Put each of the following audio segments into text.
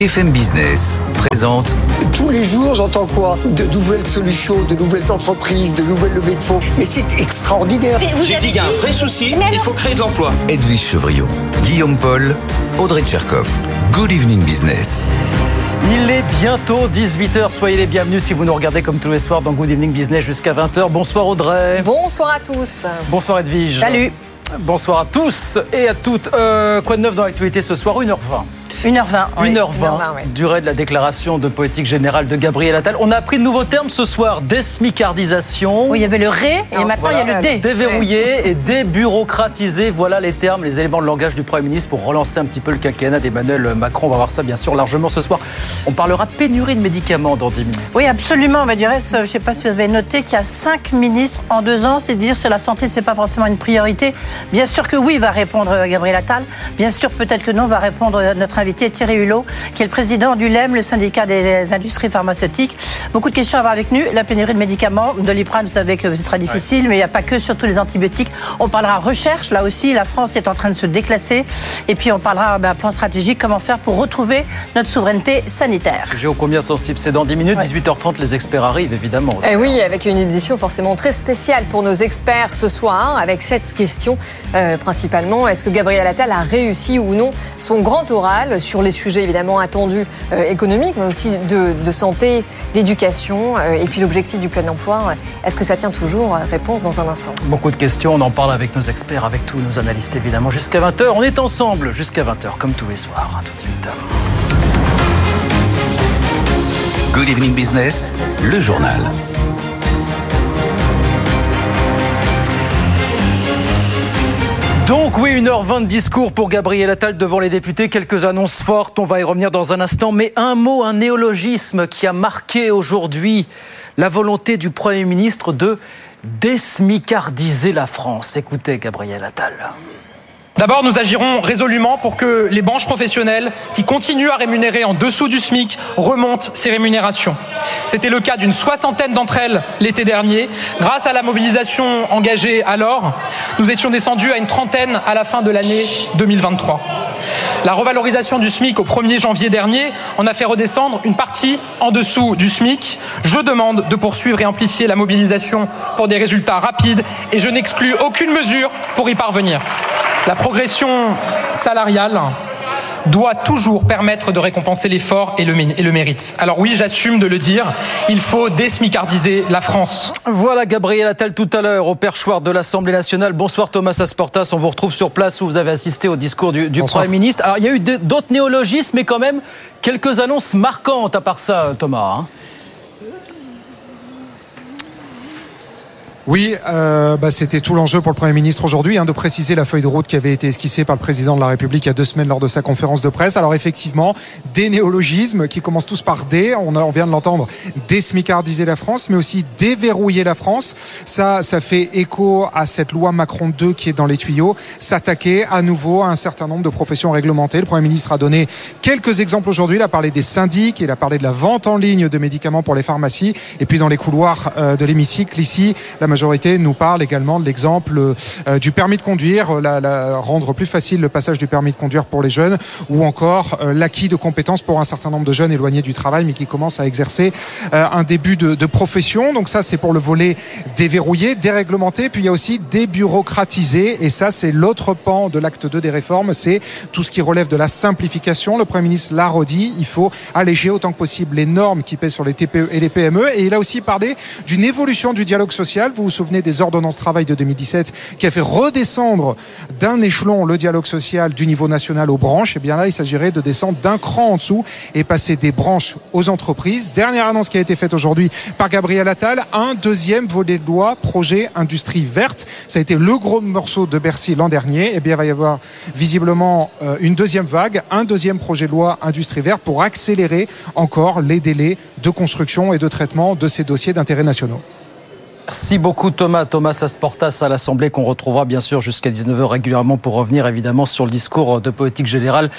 FM Business présente Tous les jours, j'entends quoi De nouvelles solutions, de nouvelles entreprises, de nouvelles levées de fonds. Mais c'est extraordinaire. J'ai dit qu'il y a un vrai souci, il faut créer de l'emploi. Edwige Chevriot, Guillaume Paul, Audrey Tcherkov. Good Evening Business. Il est bientôt 18h, soyez les bienvenus si vous nous regardez comme tous les soirs dans Good Evening Business jusqu'à 20h. Bonsoir Audrey. Bonsoir à tous. Bonsoir Edwige. Salut. Bonsoir à tous et à toutes. Euh, quoi de neuf dans l'actualité ce soir? 1h20 1h20. 1h20, durée de la déclaration de politique générale de Gabriel Attal. On a appris de nouveaux termes ce soir, désmicardisation. Oui, il y avait le ré et maintenant il y a le dé. Déverrouiller et débureaucratiser, voilà les termes, les éléments de langage du Premier ministre pour relancer un petit peu le quinquennat d'Emmanuel Macron. On va voir ça bien sûr largement ce soir. On parlera pénurie de médicaments dans 10 minutes. Oui, absolument. Mais du reste, je ne sais pas si vous avez noté qu'il y a 5 ministres en deux ans. C'est dire que la santé, c'est pas forcément une priorité. Bien sûr que oui, va répondre Gabriel Attal. Bien sûr, peut-être que non, va répondre notre invité Thierry Hulot, qui est le président du LEM, le syndicat des industries pharmaceutiques. Beaucoup de questions à avoir avec nous. La pénurie de médicaments, de vous savez que c'est très difficile, mais il n'y a pas que surtout les antibiotiques. On parlera recherche, là aussi, la France est en train de se déclasser. Et puis on parlera ben, plan stratégique, comment faire pour retrouver notre souveraineté sanitaire. Sujet ô combien sensible, c'est dans 10 minutes, 18h30, les experts arrivent évidemment. Et eh oui, avec une édition forcément très spéciale pour nos experts ce soir, avec cette question euh, principalement, est-ce que Gabriel Attal a réussi ou non son grand oral sur les sujets évidemment attendus euh, économiques, mais aussi de, santé, d'éducation, euh, et puis l'objectif du plein emploi. Est-ce que ça tient toujours Réponse dans un instant. Beaucoup de questions, on en parle avec nos experts, avec tous nos analystes évidemment, jusqu'à 20h. On est ensemble jusqu'à 20h, comme tous les soirs. tout de suite. Good Evening Business, le journal. Donc oui, 1h20 de discours pour Gabriel Attal devant les députés, quelques annonces fortes, on va y revenir dans un instant, mais un mot, un néologisme qui a marqué aujourd'hui la volonté du Premier ministre de désmicardiser la France. Écoutez Gabriel Attal. D'abord, nous agirons résolument pour que les branches professionnelles qui continuent à rémunérer en dessous du SMIC remontent ces rémunérations. C'était le cas d'une soixantaine d'entre elles l'été dernier. Grâce à la mobilisation engagée alors, nous étions descendus à une trentaine à la fin de l'année 2023. La revalorisation du SMIC au 1er janvier dernier en a fait redescendre une partie en dessous du SMIC. Je demande de poursuivre et amplifier la mobilisation pour des résultats rapides et je n'exclus aucune mesure pour y parvenir. Progression salariale doit toujours permettre de récompenser l'effort et le, mérite. Alors oui, j'assume de le dire, il faut désmicardiser la France. Voilà Gabriel Attal tout à l'heure au perchoir de l'Assemblée nationale. Bonsoir Thomas Asportas, on vous retrouve sur place où vous avez assisté au discours du, Premier ministre. Alors il y a eu d'autres néologismes, mais quand même quelques annonces marquantes à part ça, Thomas. Hein. Oui, euh, bah, c'était tout l'enjeu pour le Premier ministre aujourd'hui, hein, de préciser la feuille de route qui avait été esquissée par le Président de la République il y a deux semaines lors de sa conférence de presse. Alors effectivement, des néologismes qui commencent tous par D, on, vient de l'entendre, désmicardiser la France, mais aussi déverrouiller la France. Ça, ça fait écho à cette loi Macron 2 qui est dans les tuyaux, s'attaquer à nouveau à un certain nombre de professions réglementées. Le Premier ministre a donné quelques exemples aujourd'hui, il a parlé des syndics, il a parlé de la vente en ligne de médicaments pour les pharmacies, et puis dans les couloirs euh, de l'hémicycle ici, la majorité nous parle également de l'exemple euh, du permis de conduire, euh, rendre plus facile le passage du permis de conduire pour les jeunes, ou encore euh, l'acquis de compétences pour un certain nombre de jeunes éloignés du travail, mais qui commencent à exercer un début de, de profession. Donc ça, c'est pour le volet déverrouillé, déréglementé. Puis il y a aussi débureaucratisé, et ça, c'est l'autre pan de l'acte 2 des réformes, c'est tout ce qui relève de la simplification. Le Premier ministre l'a redit, il faut alléger autant que possible les normes qui pèsent sur les TPE et les PME. Et il a aussi parlé d'une évolution du dialogue social. Vous vous souvenez des ordonnances travail de 2017 qui a fait redescendre d'un échelon le dialogue social du niveau national aux branches. Et eh bien là, il s'agirait de descendre d'un cran en dessous et passer des branches aux entreprises. Dernière annonce qui a été faite aujourd'hui par Gabriel Attal, un deuxième volet de loi, projet industrie verte. Ça a été le gros morceau de Bercy l'an dernier. Et eh bien, il va y avoir visiblement euh, une deuxième vague, un deuxième projet de loi industrie verte pour accélérer encore les délais de construction et de traitement de ces dossiers d'intérêt nationaux. Merci beaucoup Thomas. Thomas Asportas à l'Assemblée qu'on retrouvera bien sûr jusqu'à 19h régulièrement pour revenir évidemment sur le discours de politique générale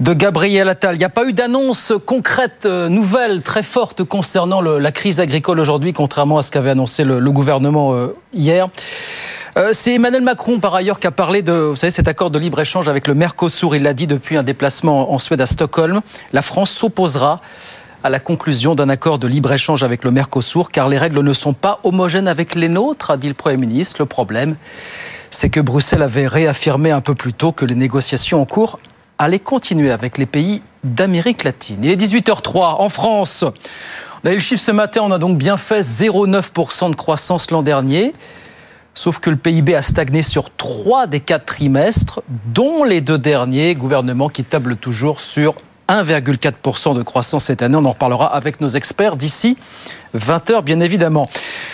de Gabriel Attal. Il n'y a pas eu d'annonce concrète, euh, nouvelle, très forte concernant la crise agricole aujourd'hui, contrairement à ce qu'avait annoncé le, gouvernement euh, hier. Euh, c'est Emmanuel Macron, par ailleurs, qui a parlé de vous savez, cet accord de libre-échange avec le Mercosur. Il l'a dit depuis un déplacement en Suède à Stockholm. La France s'opposera à la conclusion d'un accord de libre-échange avec le Mercosur, car les règles ne sont pas homogènes avec les nôtres, a dit le Premier ministre. Le problème, c'est que Bruxelles avait réaffirmé un peu plus tôt que les négociations en cours allaient continuer avec les pays d'Amérique latine. Il est 18h03 en France. On a eu le chiffre ce matin, on a donc bien fait 0,9% de croissance l'an dernier. Sauf que le PIB a stagné sur trois des quatre trimestres, dont les deux derniers, gouvernement qui table toujours sur 1,4% de croissance cette année. On en reparlera avec nos experts d'ici 20h, bien évidemment.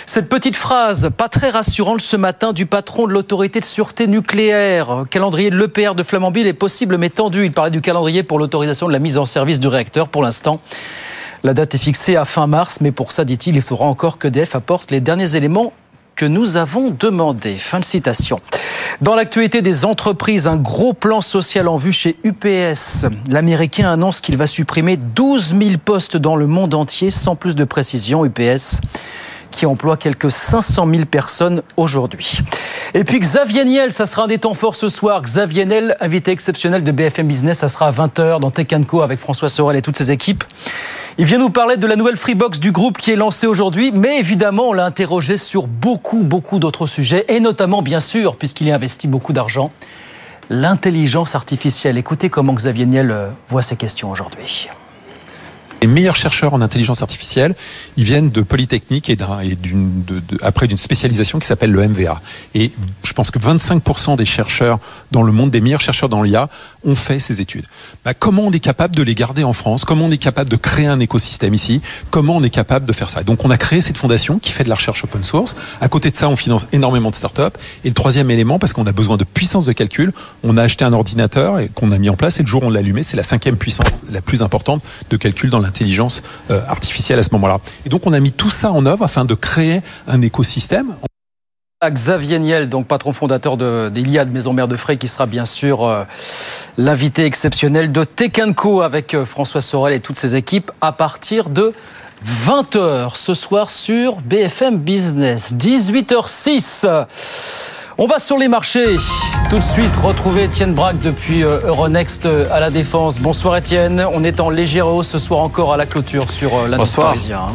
Cette petite phrase, pas très rassurante ce matin, du patron de l'autorité de sûreté nucléaire. Calendrier de l'EPR de Flamanville est possible mais tendu. Il parlait du calendrier pour l'autorisation de la mise en service du réacteur. Pour l'instant, la date est fixée à fin mars, mais pour ça, dit-il, il faudra encore que DF apporte les derniers éléments que nous avons demandé. Fin de citation. Dans l'actualité des entreprises, un gros plan social en vue chez UPS. L'Américain annonce qu'il va supprimer 12 000 postes dans le monde entier, sans plus de précision. UPS qui emploie quelques 500 000 personnes aujourd'hui. Et puis Xavier Niel, ça sera un des temps forts ce soir. Xavier Niel, invité exceptionnel de BFM Business, ça sera à 20h dans Tech Co avec François Sorel et toutes ses équipes. Il vient nous parler de la nouvelle Freebox du groupe qui est lancée aujourd'hui, mais évidemment, on l'a interrogé sur beaucoup, beaucoup d'autres sujets, et notamment, bien sûr, puisqu'il y a investi beaucoup d'argent, l'intelligence artificielle. Écoutez comment Xavier Niel euh, voit ces questions aujourd'hui. Les meilleurs chercheurs en intelligence artificielle, ils viennent de Polytechnique et, d'un, et d'une, de, de, après d'une spécialisation qui s'appelle le MVA. Et je pense que 25% des chercheurs dans le monde, des meilleurs chercheurs dans l'IA, ont fait ces études. Bah, comment on est capable de les garder en France? Comment on est capable de créer un écosystème ici? Comment on est capable de faire ça? Donc on a créé cette fondation qui fait de la recherche open source. À côté de ça, on finance énormément de startups. Et le troisième élément, parce qu'on a besoin de puissance de calcul, on a acheté un ordinateur et qu'on a mis en place. Et le jour où on l'a allumé, c'est la cinquième puissance la plus importante de calcul dans l'intelligence euh, artificielle à ce moment-là. Et donc on a mis tout ça en œuvre afin de créer un écosystème. Xavier Niel, donc patron fondateur d'Iliade Maison Mère de Fray, qui sera bien sûr euh, l'invité exceptionnel de Tekenco avec euh, François Sorel et toutes ses équipes à partir de 20h ce soir sur BFM Business. 18h06. On va sur les marchés. Tout de suite, retrouver Étienne Braque depuis euh, Euronext à la Défense. Bonsoir Étienne. On est en légère hausse ce soir encore à la clôture sur l'indice parisien.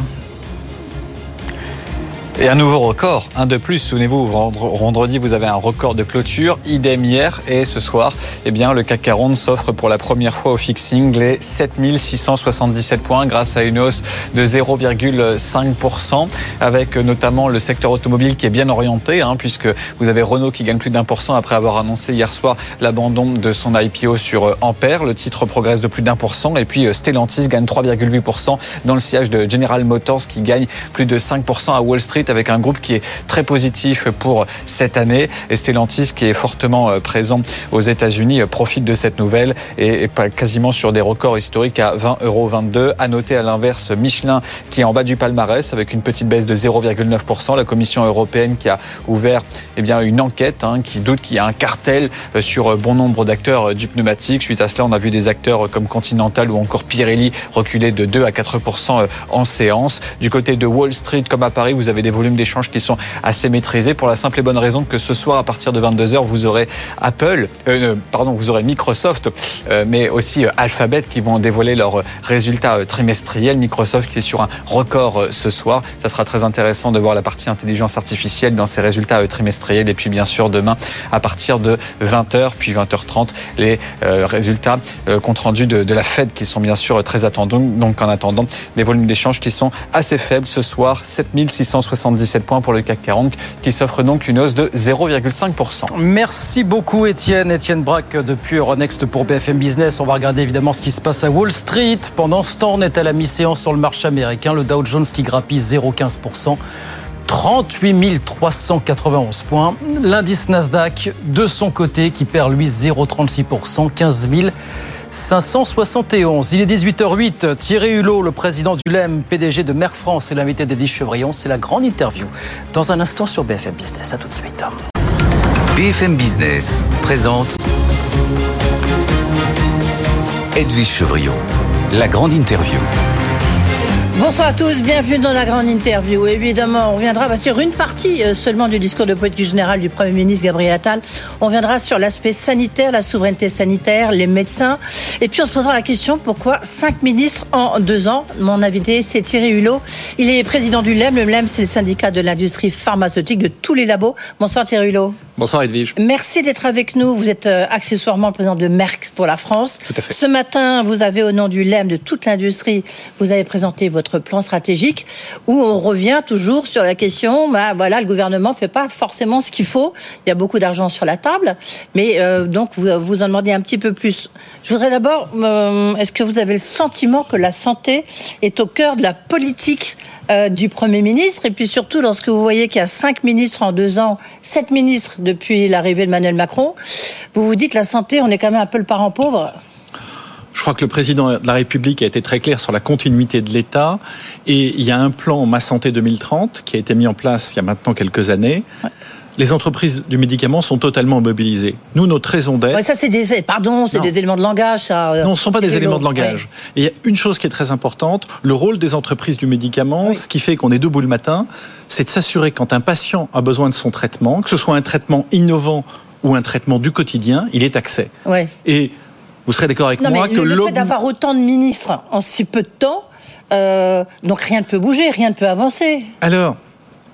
Et un nouveau record, un de plus. Souvenez-vous, vendredi, vous avez un record de clôture. Idem hier et ce soir, eh bien, le CAC 40 s'offre pour la première fois au fixing les 7677 points grâce à une hausse de 0,5% avec notamment le secteur automobile qui est bien orienté hein, puisque vous avez Renault qui gagne plus d'un pour cent après avoir annoncé hier soir l'abandon de son IPO sur Ampère. Le titre progresse de plus d'un pour cent et puis Stellantis gagne 3,8% dans le sillage de General Motors qui gagne plus de 5% à Wall Street avec un groupe qui est très positif pour cette année. Et Stellantis, qui est fortement euh, présent aux États-Unis, euh, profite de cette nouvelle et est quasiment sur des records historiques à 20,22 euros. À noter à l'inverse Michelin qui est en bas du palmarès avec une petite baisse de 0,9%. La Commission européenne qui a ouvert eh bien, une enquête hein, qui doute qu'il y a un cartel euh, sur bon nombre d'acteurs du pneumatique. Suite à cela, on a vu des acteurs comme Continental ou encore Pirelli reculer de 2 à 4% en séance. Du côté de Wall Street, comme à Paris, vous avez des volumes d'échanges qui sont assez maîtrisés pour la simple et bonne raison que ce soir, à partir de 22h, vous aurez Apple, euh, pardon, vous aurez Microsoft, euh, mais aussi euh, Alphabet qui vont dévoiler leurs résultats trimestriels. Microsoft qui est sur un record ce soir. Ça sera très intéressant de voir la partie intelligence artificielle dans ses résultats trimestriels. Et puis, bien sûr, demain, à partir de 20h, puis 20h30, les résultats compte rendus de, de la Fed qui sont bien sûr très attendus. Donc, en attendant, des volumes d'échanges qui sont assez faibles ce soir, 7660 77 points pour le CAC 40 qui s'offre donc une hausse de 0,5%. Merci beaucoup Étienne. Étienne Braque depuis Euronext pour BFM Business. On va regarder évidemment ce qui se passe à Wall Street. Pendant ce temps, on est à la mi-séance sur le marché américain. Le Dow Jones qui grappille 0,15%. 38 391 points. L'indice Nasdaq, de son côté, qui perd lui 0,36%, 15 000. 571. Il est 18h08. Thierry Hulot, le président du LEM, PDG de Merck France, est l'invité d'Edwige Chevrillon. C'est la grande interview. Dans un instant sur BFM Business. À tout de suite. BFM Business présente Edwige Chevrillon, la grande interview. Bonsoir à tous, bienvenue dans la grande interview. Évidemment, on reviendra bah, sur une partie euh, seulement du discours de politique générale du Premier ministre Gabriel Attal. On viendra sur l'aspect sanitaire, la souveraineté sanitaire, les médecins. Et puis on se posera la question pourquoi cinq ministres en deux ans? Mon invité, c'est Thierry Hulot. Il est président du LEM. Le LEM, c'est le syndicat de l'industrie pharmaceutique de tous les labos. Bonsoir Thierry Hulot. Bonsoir Edwige. Merci d'être avec nous. Vous êtes euh, accessoirement le président de Merck pour la France. Tout à fait. Ce matin, vous avez au nom du LEM, de toute l'industrie, vous avez présenté votre plan stratégique où on revient toujours sur la question, bah, voilà, le gouvernement fait pas forcément ce qu'il faut. Il y a beaucoup d'argent sur la table, mais euh, donc vous vous en demandez un petit peu plus. Je voudrais d'abord, euh, est-ce que vous avez le sentiment que la santé est au cœur de la politique euh, du Premier ministre. Et puis surtout, lorsque vous voyez qu'il y a cinq ministres en deux ans, sept ministres depuis l'arrivée de Emmanuel Macron, vous vous dites que la santé, on est quand même un peu le parent pauvre. Je crois que le président de la République a été très clair sur la continuité de l'État. Et il y a un plan Ma Santé 2030 qui a été mis en place il y a maintenant quelques années. Les entreprises du médicament sont totalement mobilisées. Nous, notre raison d'être. Ouais, ça, c'est des, pardon, c'est des éléments de langage, ça. Non, ce ne sont pas des éléments de langage. Et il y a une chose qui est très importante le rôle des entreprises du médicament, ce qui fait qu'on est debout le matin, c'est de s'assurer quand un patient a besoin de son traitement, que ce soit un traitement innovant ou un traitement du quotidien, il est accès. Ouais. Et vous serez d'accord avec non, moi mais que le fait d'avoir autant de ministres en si peu de temps, euh, donc rien ne peut bouger, rien ne peut avancer. Alors,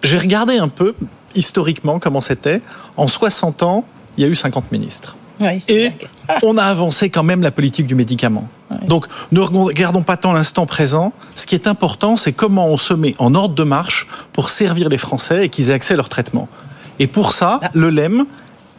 j'ai regardé un peu historiquement comment c'était. En 60 ans, il y a eu 50 ministres. Oui, Et on a avancé quand même la politique du médicament. Donc ne regardons pas tant l'instant présent. Ce qui est important, c'est comment on se met en ordre de marche pour servir les Français et qu'ils aient accès à leur traitement. Et pour ça, Ah. le LEM,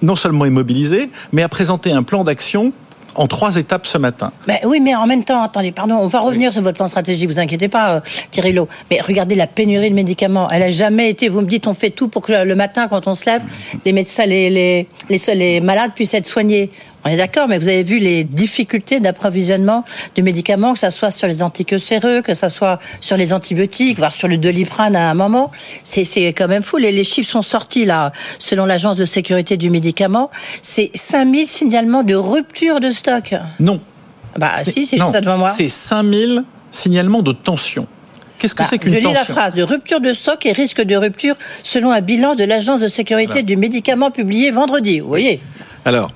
non seulement est mobilisé, mais a présenté un plan d'action en trois étapes ce matin. Mais oui, mais en même temps, attendez, pardon, on va revenir sur votre plan stratégique, vous inquiétez pas, euh, Thierry Lowe. Mais regardez la pénurie de médicaments. Elle a jamais été, vous me dites, on fait tout pour que le matin, quand on se lève, les médecins, les, les, les, les malades puissent être soignés. On est d'accord, mais vous avez vu les difficultés d'approvisionnement de médicaments, que ce soit sur les anticancéreux, que ce soit sur les antibiotiques, voire sur le doliprane à un moment. C'est quand même fou. Les, les, chiffres sont sortis, là, selon l'Agence de sécurité du médicament. C'est 5000 signalements de rupture de stock. Non. Bah si, c'est juste ça devant moi. C'est 5000 signalements de tension. Qu'est-ce que bah, c'est qu'une tension Je lis la phrase de rupture de stock et risque de rupture selon un bilan de l'Agence de sécurité voilà. du médicament publié vendredi. Vous voyez? Alors,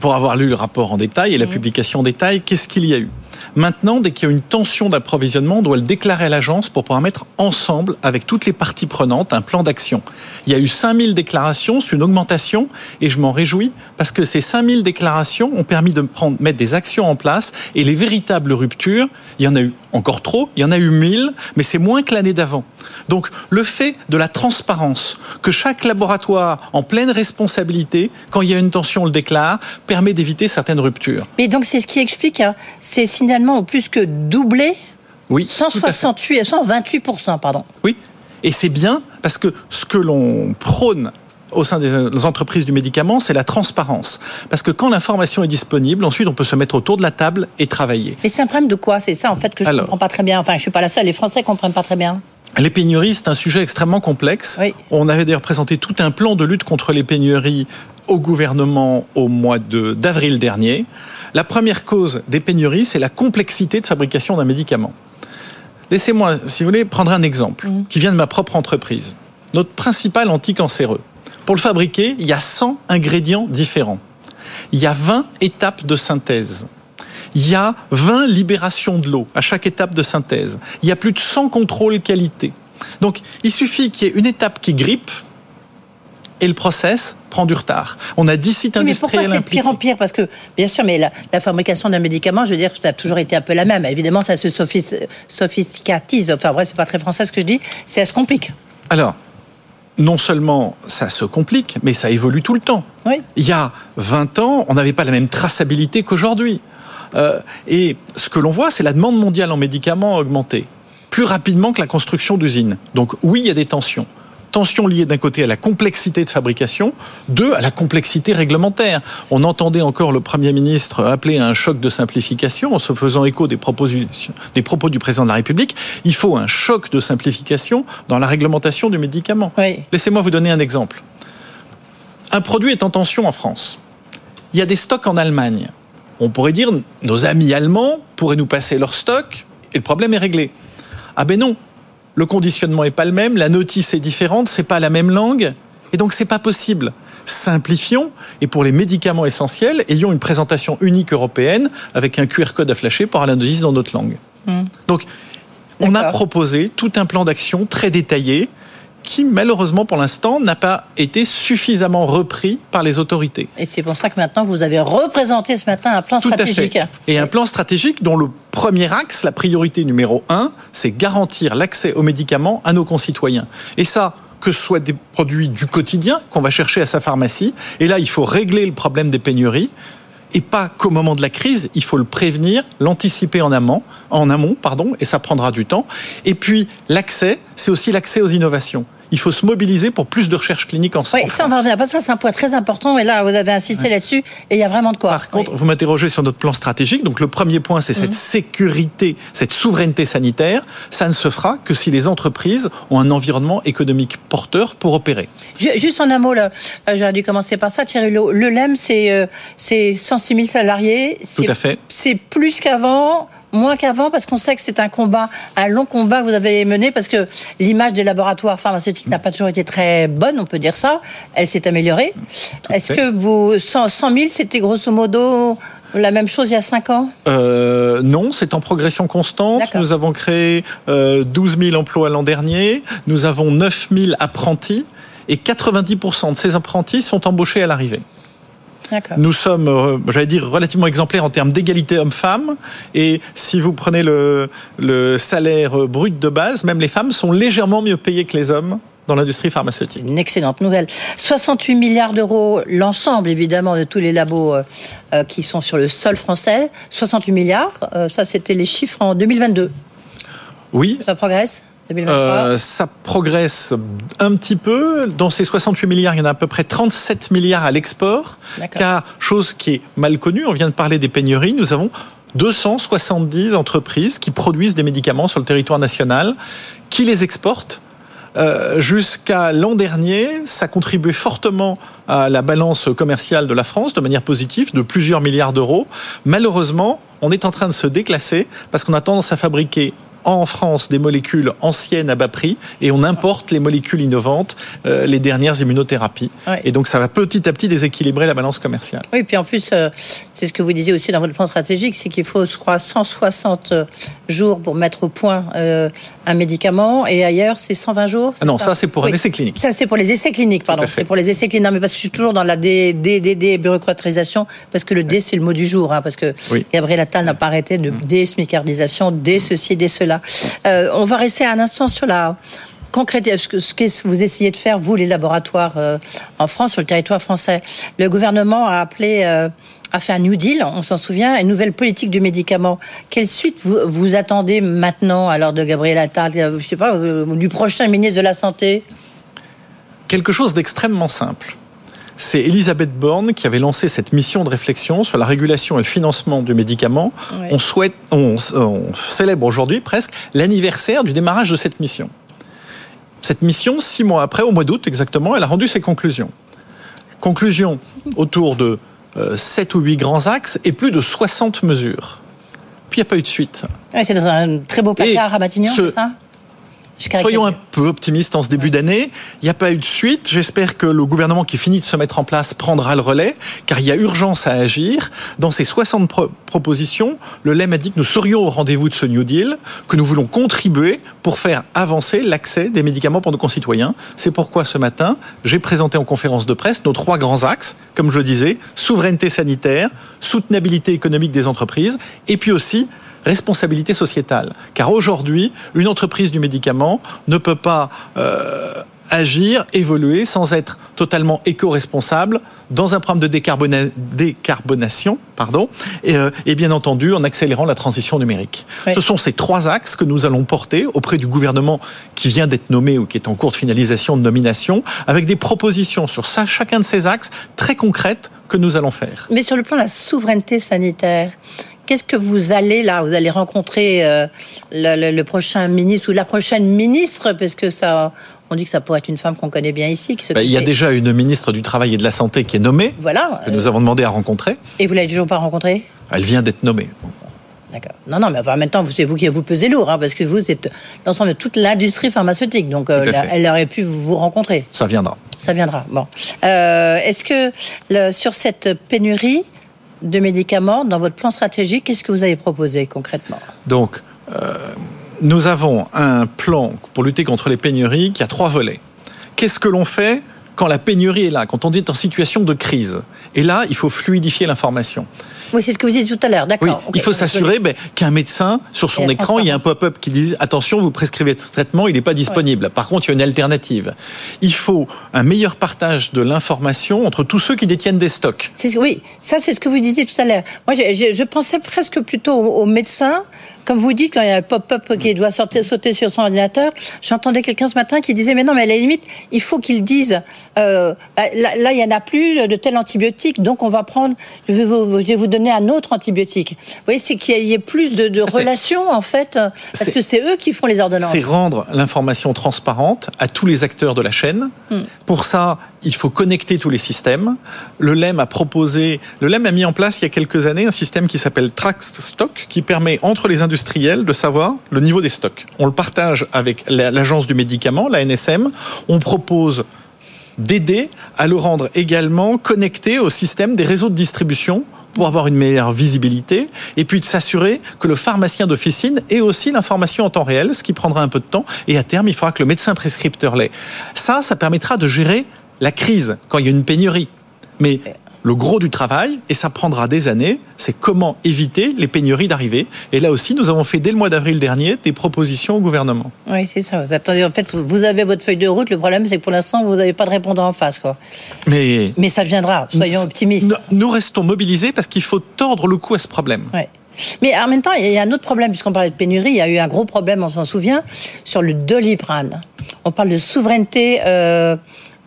pour avoir lu le rapport en détail et la mmh. publication en détail, qu'est-ce qu'il y a eu? Maintenant, dès qu'il y a une tension d'approvisionnement, on doit le déclarer à l'agence pour pouvoir mettre ensemble, avec toutes les parties prenantes, un plan d'action. Il y a eu 5000 déclarations, c'est une augmentation, et je m'en réjouis, parce que ces 5000 déclarations ont permis de mettre des actions en place, et les véritables ruptures, il y en a eu encore trop, il y en a eu 1000, mais c'est moins que l'année d'avant. Donc, le fait de la transparence, que chaque laboratoire, en pleine responsabilité, quand il y a une tension, on le déclare, permet d'éviter certaines ruptures. Mais donc, c'est ce qui explique hein, ces signalements ont plus que doublé oui, 168 128 pardon. Oui, et c'est bien parce que ce que l'on prône au sein des entreprises du médicament, c'est la transparence. Parce que quand l'information est disponible, ensuite on peut se mettre autour de la table et travailler. Mais c'est un problème de quoi? C'est ça en fait que je ne comprends pas très bien. Enfin, je ne suis pas la seule, les Français ne comprennent pas très bien. Les pénuries, c'est un sujet extrêmement complexe. Oui. On avait d'ailleurs présenté tout un plan de lutte contre les pénuries au gouvernement au mois d'avril dernier. La première cause des pénuries, c'est la complexité de fabrication d'un médicament. Laissez-moi, si vous voulez, prendre un exemple mmh. qui vient de ma propre entreprise. Notre principal anticancéreux. Pour le fabriquer, il y a 100 ingrédients différents. Il y a 20 étapes de synthèse. Il y a 20 libérations de l'eau à chaque étape de synthèse. Il y a plus de 100 contrôles qualité. Donc, il suffit qu'il y ait une étape qui grippe et le process prend du retard. On a 10 sites oui, industriels Mais pourquoi c'est de pire en pire Parce que, bien sûr, mais la, la fabrication d'un médicament, je veux dire, ça a toujours été un peu la même. Évidemment, ça se sophisticatise. Enfin, bref, c'est pas très français ce que je dis. Ça se complique. Alors, non seulement ça se complique, mais ça évolue tout le temps. Oui. Il y a 20 ans, on n'avait pas la même traçabilité qu'aujourd'hui. Euh, et ce que l'on voit, c'est la demande mondiale en médicaments a augmenté plus rapidement que la construction d'usines. Donc oui, il y a des tensions. Tensions liées d'un côté à la complexité de fabrication, deux à la complexité réglementaire. On entendait encore le Premier ministre appeler à un choc de simplification en se faisant écho des, des propos du président de la République. Il faut un choc de simplification dans la réglementation du médicament. Oui. Laissez-moi vous donner un exemple. Un produit est en tension en France. Il y a des stocks en Allemagne. On pourrait dire nos amis allemands pourraient nous passer leurs stocks et le problème est réglé. Ah ben non, le conditionnement est pas le même, la notice est différente, c'est pas la même langue, et donc c'est pas possible. Simplifions et pour les médicaments essentiels, ayons une présentation unique européenne avec un QR code à flasher pour la notice dans notre langue. Hmm. Donc, on a proposé tout un plan d'action très détaillé qui, malheureusement, pour l'instant, n'a pas été suffisamment repris par les autorités. Et c'est pour ça que maintenant, vous avez représenté ce matin un plan Tout à stratégique. fait. Et un plan stratégique dont le premier axe, la priorité numéro un, c'est garantir l'accès aux médicaments à nos concitoyens. Et ça, que ce soit des produits du quotidien qu'on va chercher à sa pharmacie, et là, il faut régler le problème des pénuries. Et pas qu'au moment de la crise, il faut le prévenir, l'anticiper en amont, en amont, pardon, et ça prendra du temps. Et puis l'accès, c'est aussi l'accès aux innovations. Il faut se mobiliser pour plus de recherche clinique en, Oui, en ça, on France. va revenir. Ça, c'est un point très important. Et là, vous avez insisté là-dessus. Et il y a vraiment de quoi. Par contre, vous m'interrogez sur notre plan stratégique. Donc, le premier point, c'est Mhm. cette sécurité, cette souveraineté sanitaire. Ça ne se fera que si les entreprises ont un environnement économique porteur pour opérer. Ju- Juste en un mot, là, euh, j'aurais dû commencer par ça. Thierry Le, le LEM, c'est euh, c'est 106 000 salariés. Tout à fait. C'est plus qu'avant, moins qu'avant, parce qu'on sait que c'est un combat, un long combat que vous avez mené, parce que l'image des laboratoires pharmaceutiques n'a pas toujours été très bonne, on peut dire ça. Elle s'est améliorée. Est-ce que vous 100, 100 000, c'était grosso modo la même chose il y a 5 ans? Euh, non, c'est en progression constante. Nous avons créé euh, 12 000 emplois l'an dernier. Nous avons 9 000 apprentis. Et 90% de ces apprentis sont embauchés à l'arrivée. Nous sommes, euh, j'allais dire, relativement exemplaires en termes d'égalité homme-femme. Et si vous prenez le, le salaire euh, brut de base, même les femmes sont légèrement mieux payées que les hommes dans l'industrie pharmaceutique. Une excellente nouvelle. 68 milliards d'euros, l'ensemble évidemment de tous les labos euh, qui sont sur le sol français. 68 milliards, euh, ça c'était les chiffres en 2022. Oui, Ça progresse? 2023 Euh, ça progresse un petit peu. Dans ces 68 milliards, il y en a à peu près 37 milliards à l'export. Car, chose qui est mal connue, on vient de parler des pénuries, nous avons 270 entreprises qui produisent des médicaments sur le territoire national, qui les exportent. Euh, Jusqu'à l'an dernier, ça contribuait fortement à la balance commerciale de la France de manière positive, de plusieurs milliards d'euros. Malheureusement, on est en train de se déclasser parce qu'on a tendance à fabriquer en France des molécules anciennes à bas prix et on importe les molécules innovantes, euh, les dernières immunothérapies. Ouais. Et donc ça va petit à petit déséquilibrer la balance commerciale. Oui, puis en plus, euh, c'est ce que vous disiez aussi dans votre plan stratégique, c'est qu'il faut, je crois, 160 jours pour mettre au point euh, un médicament, et ailleurs, c'est 120 jours. Ah non, ça c'est pour Oui. un essai clinique. Ça, c'est pour les essais cliniques, pardon. C'est pour les essais cliniques. Non, mais parce que je suis toujours dans la D, D, D, D, bureaucratisation, parce que le D, c'est le mot du jour, hein, parce que Oui. Gabriel Attal n'a pas arrêté de désmicardisation, D ceci, D cela. Euh, on va rester un instant sur la concrétisation, ce que, vous essayez de faire, vous, les laboratoires euh, en France, sur le territoire français. Le gouvernement a appelé... euh, a fait un New Deal, on s'en souvient, une nouvelle politique du médicament. Quelle suite vous, attendez maintenant, alors de Gabriel Attal, je sais pas, du prochain ministre de la Santé? Quelque chose d'extrêmement simple. C'est Elisabeth Borne qui avait lancé cette mission de réflexion sur la régulation et le financement du médicament. Ouais. On, souhaite, on, on célèbre aujourd'hui presque l'anniversaire du démarrage de cette mission. Cette mission, six mois après, au mois d'août exactement, elle a rendu ses conclusions. Conclusions autour de euh, 7 ou 8 grands axes et plus de 60 mesures. Puis il n'y a pas eu de suite. Ouais, c'est dans un très beau placard Et à Matignon, ce- c'est ça? Soyons un peu optimistes en ce début d'année. Il n'y a pas eu de suite. J'espère que le gouvernement qui finit de se mettre en place prendra le relais, car il y a urgence à agir. Dans ces 60 pro- propositions, le LEM a dit que nous serions au rendez-vous de ce New Deal, que nous voulons contribuer pour faire avancer l'accès des médicaments pour nos concitoyens. C'est pourquoi ce matin, j'ai présenté en conférence de presse nos trois grands axes, comme je le disais, souveraineté sanitaire, soutenabilité économique des entreprises, et puis aussi responsabilité sociétale. Car aujourd'hui, une entreprise du médicament ne peut pas euh, agir, évoluer sans être totalement éco-responsable dans un programme de décarbona- décarbonation, pardon, et, euh, et bien entendu en accélérant la transition numérique. Oui. Ce sont ces trois axes que nous allons porter auprès du gouvernement qui vient d'être nommé ou qui est en cours de finalisation de nomination, avec des propositions sur ça, chacun de ces axes très concrètes que nous allons faire. Mais sur le plan de la souveraineté sanitaire, qu'est-ce que vous allez là Vous allez rencontrer euh, le, le- le prochain ministre ou la prochaine ministre, parce que ça, on dit que ça pourrait être une femme qu'on connaît bien ici. Qui Bah, il y a déjà une ministre du Travail et de la Santé qui est nommée, Voilà. que nous avons demandé à rencontrer. Et vous l'avez toujours pas rencontrée? Elle vient d'être nommée. D'accord. Non, non, mais en même temps, c'est vous qui vous pesez lourd, hein, parce que vous êtes l'ensemble de toute l'industrie pharmaceutique, donc euh, la- elle aurait pu vous rencontrer. Ça viendra. Ça viendra. Bon. Euh, Est-ce que le- sur cette pénurie de médicaments, dans votre plan stratégique, qu'est-ce que vous avez proposé concrètement? Donc, euh, nous avons un plan pour lutter contre les pénuries qui a trois volets. Qu'est-ce que l'on fait quand la pénurie est là, quand on est en situation de crise? Et là, il faut fluidifier l'information. Oui, c'est ce que vous disiez tout à l'heure. Oui, D'accord. ok. il faut s'assurer ben, qu'un médecin, sur son écran, il y a un pop-up qui dit attention, vous prescrivez ce traitement, il n'est pas disponible. Par contre, il y a une alternative. Il faut un meilleur partage de l'information entre tous ceux qui détiennent des stocks. Oui, ça c'est ce que vous disiez tout à l'heure. Moi, je pensais presque plutôt aux, aux médecins. Comme vous dites, quand il y a le pop-up qui doit sortir, sauter sur son ordinateur, j'entendais quelqu'un ce matin qui disait, mais non, mais à la limite, il faut qu'ils disent, euh, bah, là, là, il n'y en a plus de tel antibiotique, donc on va prendre, je vais vous, je vais vous donner un autre antibiotique. Vous voyez, c'est qu'il y ait- plus de, de relations, en fait, euh, parce que c'est eux qui font les ordonnances. C'est rendre l'information transparente à tous les acteurs de la chaîne. Hmm. Pour ça, il faut connecter tous les systèmes. Le LEM a proposé, le LEM a mis en place il y a quelques années un système qui s'appelle Track Stock, qui permet entre les industriels de savoir le niveau des stocks. On le partage avec la- l'agence du médicament, la NSM. On propose d'aider à le rendre également connecté au système des réseaux de distribution pour avoir une meilleure visibilité et puis de s'assurer que le pharmacien d'officine ait aussi l'information en temps réel, ce qui prendra un peu de temps et à terme il faudra que le médecin prescripteur l'ait. Ça, ça permettra de gérer la crise quand il y a une pénurie. Mais le gros du travail, et ça prendra des années, c'est comment éviter les pénuries d'arriver. Et là aussi, nous avons fait dès le mois d'avril dernier des propositions au gouvernement. Oui, c'est ça. Vous attendez, en fait, vous avez votre feuille de route. Le problème, c'est que pour l'instant, vous n'avez pas de répondant en face, quoi. Mais Mais ça viendra. Soyons optimistes. Nous, restons mobilisés parce qu'il faut tordre le cou à ce problème. Ouais. Mais en même temps, il y a un autre problème, puisqu'on parlait de pénurie, il y a eu un gros problème, on s'en souvient, sur le doliprane. On parle de souveraineté euh,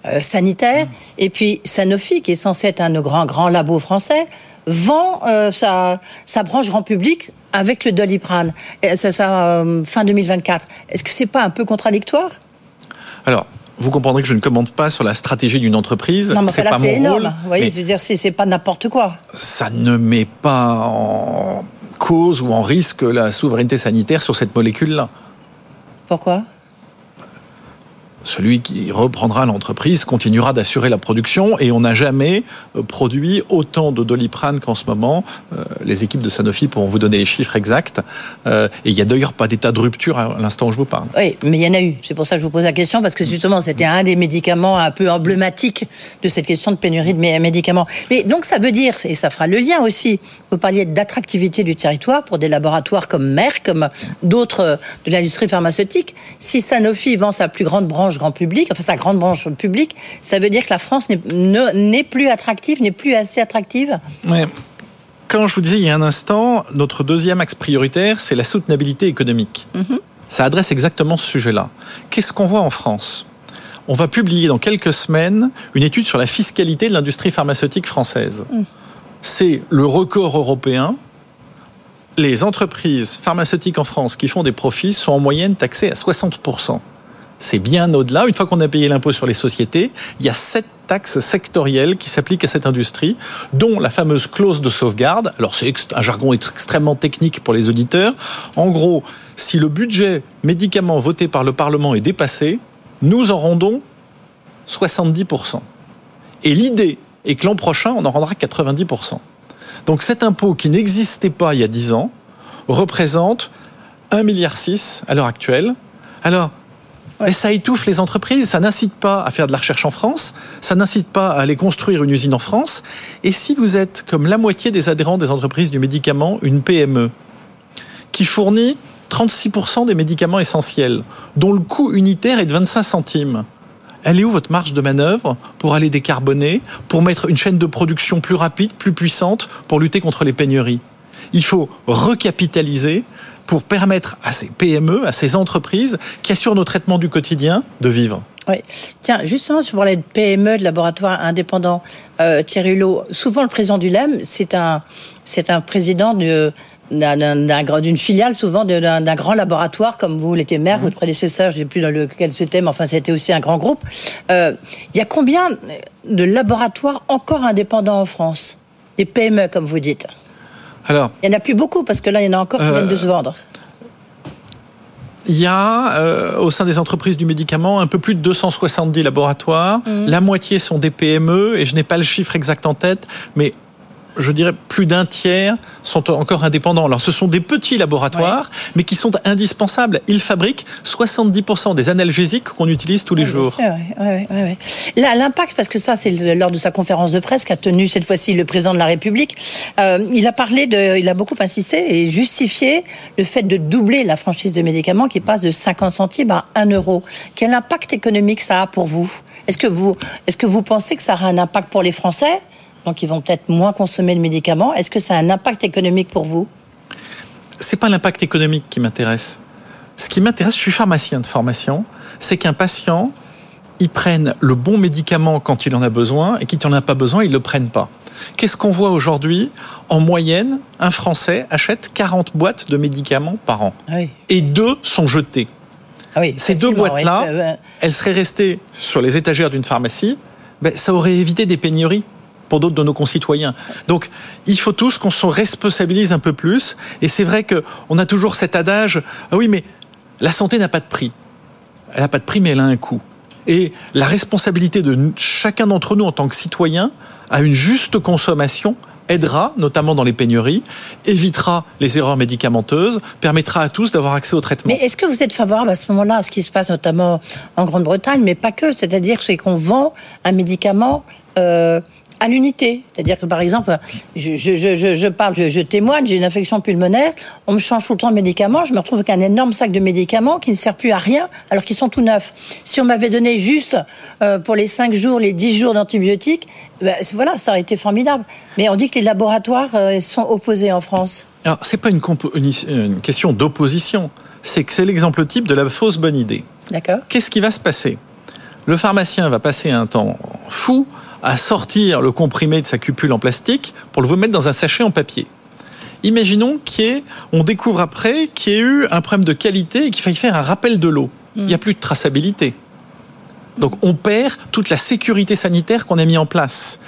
euh, sanitaire, et puis Sanofi, qui est censé être un de nos grands, grands labos français, vend euh, sa, sa branche grand public avec le doliprane. Et C'est ça, euh, fin 2024. Est-ce que c'est pas un peu contradictoire? Alors, vous comprendrez que je ne commande pas sur la stratégie d'une entreprise. Non, mais c'est là, pas c'est mon énorme. rôle. Vous voyez, je veux dire, c'est c'est pas n'importe quoi. ça ne met pas en cause ou en risque la souveraineté sanitaire sur cette molécule-là. Pourquoi? Celui qui reprendra l'entreprise continuera d'assurer la production et on n'a jamais euh, produit autant de doliprane qu'en ce moment. Euh, Les équipes de Sanofi pourront vous donner les chiffres exacts. Euh, Et il n'y a d'ailleurs pas d'état de rupture à l'instant où je vous parle. Oui, mais il y en a eu. C'est pour ça que je vous pose la question, parce que justement, c'était un des médicaments un peu emblématiques de cette question de pénurie de mé- médicaments. Mais donc, ça veut dire, et ça fera le lien aussi, vous parliez d'attractivité du territoire pour des laboratoires comme Merck, comme d'autres de l'industrie pharmaceutique. Si Sanofi vend sa plus grande branche grand public, enfin sa grande branche publique, ça veut dire que la France n'est ne- n'est plus attractive, n'est plus assez attractive? Ouais. Quand je vous disais il y a un instant, notre deuxième axe prioritaire, c'est la soutenabilité économique. Ça adresse exactement ce sujet-là. Qu'est-ce qu'on voit en France? On va publier dans quelques semaines une étude sur la fiscalité de l'industrie pharmaceutique française. C'est le record européen. Les entreprises pharmaceutiques en France qui font des profits sont en moyenne taxées à 60%. C'est bien au-delà. Une fois qu'on a payé l'impôt sur les sociétés, il y a sept taxes sectorielles qui s'appliquent à cette industrie, dont la fameuse clause de sauvegarde. Alors c'est un jargon ex- extrêmement technique pour les auditeurs. En gros, si le budget médicament voté par le Parlement est dépassé, nous en rendons 70%. Et l'idée est que l'an prochain, on en rendra 90%. Donc cet impôt qui n'existait pas il y a 10 ans représente 1,6 milliard à l'heure actuelle. Alors, mais ça étouffe les entreprises, ça n'incite pas à faire de la recherche en France, ça n'incite pas à aller construire une usine en France. Et si vous êtes, comme la moitié des adhérents des entreprises du médicament, une PME, qui fournit 36% des médicaments essentiels, dont le coût unitaire est de 25 centimes, elle est où votre marge de manœuvre pour aller décarboner, pour mettre une chaîne de production plus rapide, plus puissante, pour lutter contre les pénuries? Il faut recapitaliser pour permettre à ces PME, à ces entreprises qui assurent nos traitements du quotidien, de vivre. Oui. Tiens, justement, sur parlais de PME, de laboratoire indépendant, euh, Thierry Hulot, souvent le président du LEM, c'est un, c'est un président de, d'une filiale, souvent d'un grand laboratoire, comme vous l'étiez maire, votre prédécesseur, je ne sais plus dans lequel c'était, mais enfin, c'était aussi un grand groupe. Euh, Il y a combien de laboratoires encore indépendants en France? Des PME, comme vous dites Alors, il n'y en a plus beaucoup parce que là, il y en a encore qui viennent de se vendre. Il y a euh, au sein des entreprises du médicament un peu plus de 270 laboratoires. Mhm. La moitié sont des PME et je n'ai pas le chiffre exact en tête, mais je dirais plus d'un tiers sont encore indépendants. Alors ce sont des petits laboratoires, mais qui sont indispensables. Ils fabriquent 70% des analgésiques qu'on utilise tous les jours. Sûr, ouais, Là, l'impact, parce que ça, c'est lors de sa conférence de presse qu'a tenu cette fois-ci le président de la République. Euh, il a parlé de, il a beaucoup insisté et justifié le fait de doubler la franchise de médicaments qui passe de 50 centimes à 1 euro. Quel impact économique ça a pour vous? Est-ce que vous, est-ce que vous pensez que ça aura un impact pour les Français? Donc ils vont peut-être moins consommer le médicament. Est-ce que ça a un impact économique pour vous? C'est pas l'impact économique qui m'intéresse. Ce qui m'intéresse, je suis pharmacien de formation, c'est qu'un patient, il prenne le bon médicament quand il en a besoin et qu'il n'en a pas besoin, il ne le prenne pas. Qu'est-ce qu'on voit aujourd'hui? En moyenne, un Français achète 40 boîtes de médicaments par an. Oui. Et deux sont jetées. Ah oui, Ces deux boîtes-là, ouais. elles seraient restées sur les étagères d'une pharmacie, ben, ça aurait évité des pénuries pour d'autres de nos concitoyens. Donc, il faut tous qu'on se responsabilise un peu plus. Et c'est vrai qu'on a toujours cet adage, ah oui, mais la santé n'a pas de prix. Elle n'a pas de prix, mais elle a un coût. Et la responsabilité de chacun d'entre nous en tant que citoyen à une juste consommation aidera, notamment dans les pénuries, évitera les erreurs médicamenteuses, permettra à tous d'avoir accès au traitement. Mais est-ce que vous êtes favorable à ce moment-là à ce qui se passe notamment en Grande-Bretagne, mais pas que? C'est-à-dire c'est qu'on vend un médicament euh, à l'unité. C'est-à-dire que, par exemple, je, je, je, je parle, je, témoigne, j'ai une infection pulmonaire, on me change tout le temps de médicaments, je me retrouve avec un énorme sac de médicaments qui ne sert plus à rien, alors qu'ils sont tout neufs. Si on m'avait donné juste euh, pour les 5 jours, les 10 jours d'antibiotiques, ben, voilà, ça aurait été formidable. Mais on dit que les laboratoires euh, sont opposés en France. Alors, c'est pas une, une, une question d'opposition, c'est que c'est l'exemple type de la fausse bonne idée. D'accord. Qu'est-ce qui va se passer? Le pharmacien va passer un temps fou à sortir le comprimé de sa cupule en plastique pour le mettre dans un sachet en papier. Imaginons qu'on découvre après qu'il y ait eu un problème de qualité et qu'il faille faire un rappel de l'eau. Il n'y a plus de traçabilité. Donc on perd toute la sécurité sanitaire qu'on a mis en place.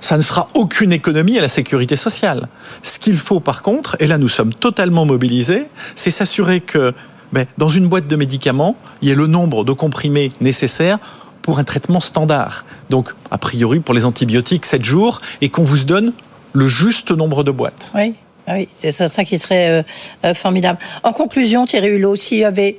Ça ne fera aucune économie à la sécurité sociale. Ce qu'il faut par contre, et là nous sommes totalement mobilisés, c'est s'assurer que ben, dans une boîte de médicaments, il y ait le nombre de comprimés nécessaires pour un traitement standard. Donc, a priori, pour les antibiotiques, 7 jours, et qu'on vous donne le juste nombre de boîtes. Oui, oui c'est ça, ça, qui serait euh, formidable. En conclusion, Thierry Hulot, s'il y avait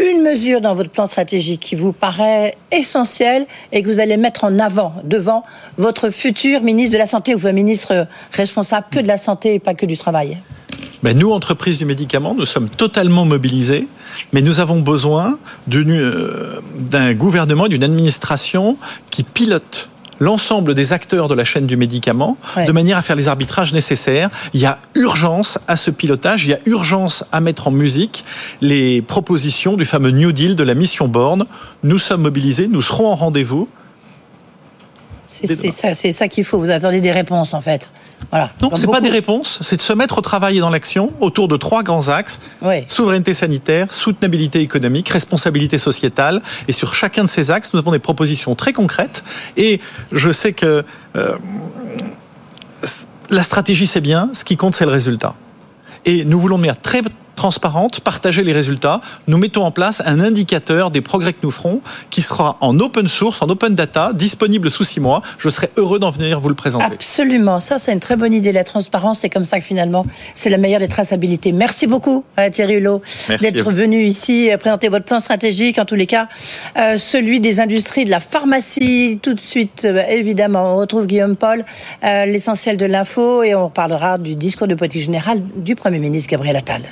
une mesure dans votre plan stratégique qui vous paraît essentielle et que vous allez mettre en avant devant votre futur ministre de la Santé ou votre ministre responsable que de la santé et pas que du travail ben nous, entreprises du médicament, nous sommes totalement mobilisés, mais nous avons besoin euh, d'un gouvernement, d'une administration qui pilote l'ensemble des acteurs de la chaîne du médicament ouais. de manière à faire les arbitrages nécessaires. Il y a urgence à ce pilotage, il y a urgence à mettre en musique les propositions du fameux New Deal de la mission Borne. Nous sommes mobilisés, nous serons en rendez-vous. C'est ça, c'est ça qu'il faut. Vous attendez des réponses, en fait. Voilà. Non, c'est pas des réponses. C'est de se mettre au travail et dans l'action autour de trois grands axes oui. souveraineté sanitaire, soutenabilité économique, responsabilité sociétale. Et sur chacun de ces axes, nous avons des propositions très concrètes. Et je sais que euh, la stratégie c'est bien. Ce qui compte, c'est le résultat. Et nous voulons de manière très transparente, partager les résultats. Nous mettons en place un indicateur des progrès que nous ferons qui sera en open source, en open data, disponible sous six mois. Je serai heureux d'en venir vous le présenter. Absolument, ça c'est une très bonne idée. La transparence, c'est comme ça que finalement, c'est la meilleure des traçabilités. Merci beaucoup à Thierry Hulot d'être venu ici présenter votre plan stratégique, en tous les cas, euh, celui des industries de la pharmacie. Tout de suite, euh, évidemment, on retrouve Guillaume Paul, euh, l'essentiel de l'info, et on parlera du discours de politique générale du Premier ministre Gabriel Attal.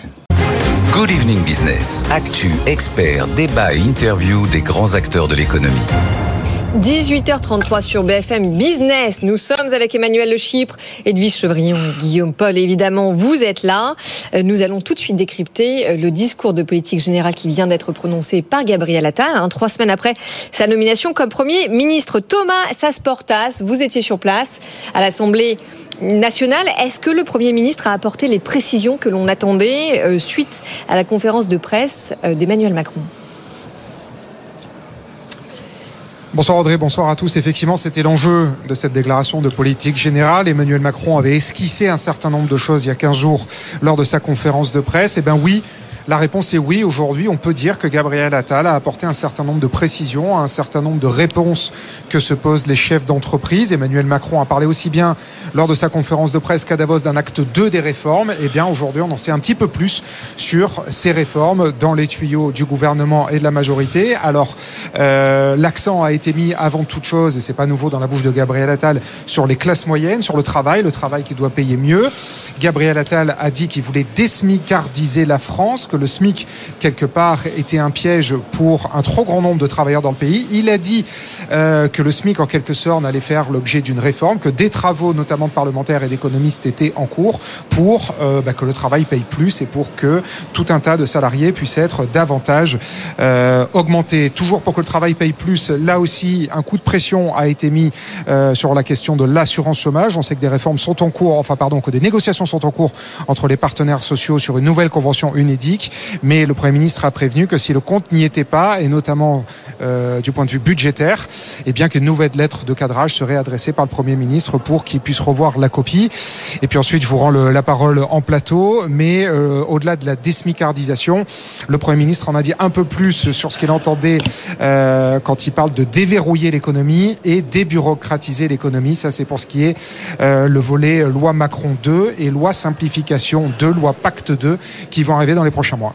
Good Evening Business. Actu, experts, débat et interview des grands acteurs de l'économie. 18h33 sur BFM Business. Nous sommes avec Emmanuel Le Chypre, Edwige Chevrillon et Guillaume Paul. Évidemment, vous êtes là. Nous allons tout de suite décrypter le discours de politique générale qui vient d'être prononcé par Gabriel Attal, hein, trois semaines après sa nomination comme Premier ministre. Thomas Sasportas, vous étiez sur place à l'Assemblée nationale. Est-ce que le Premier ministre a apporté les précisions que l'on attendait euh, suite à la conférence de presse euh, d'Emmanuel Macron? Bonsoir Audrey, bonsoir à tous. Effectivement, c'était l'enjeu de cette déclaration de politique générale. Emmanuel Macron avait esquissé un certain nombre de choses il y a 15 jours lors de sa conférence de presse. Eh bien oui, la réponse est oui. Aujourd'hui, on peut dire que Gabriel Attal a apporté un certain nombre de précisions, un certain nombre de réponses que se posent les chefs d'entreprise. Emmanuel Macron a parlé aussi bien lors de sa conférence de presse qu'à Davos d'un acte 2 des réformes. Eh bien, aujourd'hui, on en sait un petit peu plus sur ces réformes dans les tuyaux du gouvernement et de la majorité. Alors, euh, l'accent a été mis avant toute chose, et c'est pas nouveau dans la bouche de Gabriel Attal, sur les classes moyennes, sur le travail, le travail qui doit payer mieux. Gabriel Attal a dit qu'il voulait désmicardiser la France que le SMIC, quelque part, était un piège pour un trop grand nombre de travailleurs dans le pays. Il a dit euh, que le SMIC, en quelque sorte, allait faire l'objet d'une réforme, que des travaux, notamment de parlementaires et d'économistes, étaient en cours pour euh, bah, que le travail paye plus et pour que tout un tas de salariés puissent être davantage euh, augmentés. Toujours pour que le travail paye plus, là aussi, un coup de pression a été mis sur la question de l'assurance chômage. On sait que des réformes sont en cours, enfin pardon, que des négociations sont en cours entre les partenaires sociaux sur une nouvelle convention UNEDIC. Mais le Premier ministre a prévenu que si le compte n'y était pas, et notamment euh, du point de vue budgétaire, eh bien qu'une nouvelle lettre de cadrage serait adressée par le Premier ministre pour qu'il puisse revoir la copie. Et puis ensuite, je vous rends la parole en plateau. Mais euh, au-delà de la désmicardisation, le Premier ministre en a dit un peu plus sur ce qu'il entendait euh, quand il parle de déverrouiller l'économie et débureaucratiser l'économie. Ça, c'est pour ce qui est le volet loi Macron 2 et loi simplification 2, loi Pacte 2, qui vont arriver dans les prochains mois.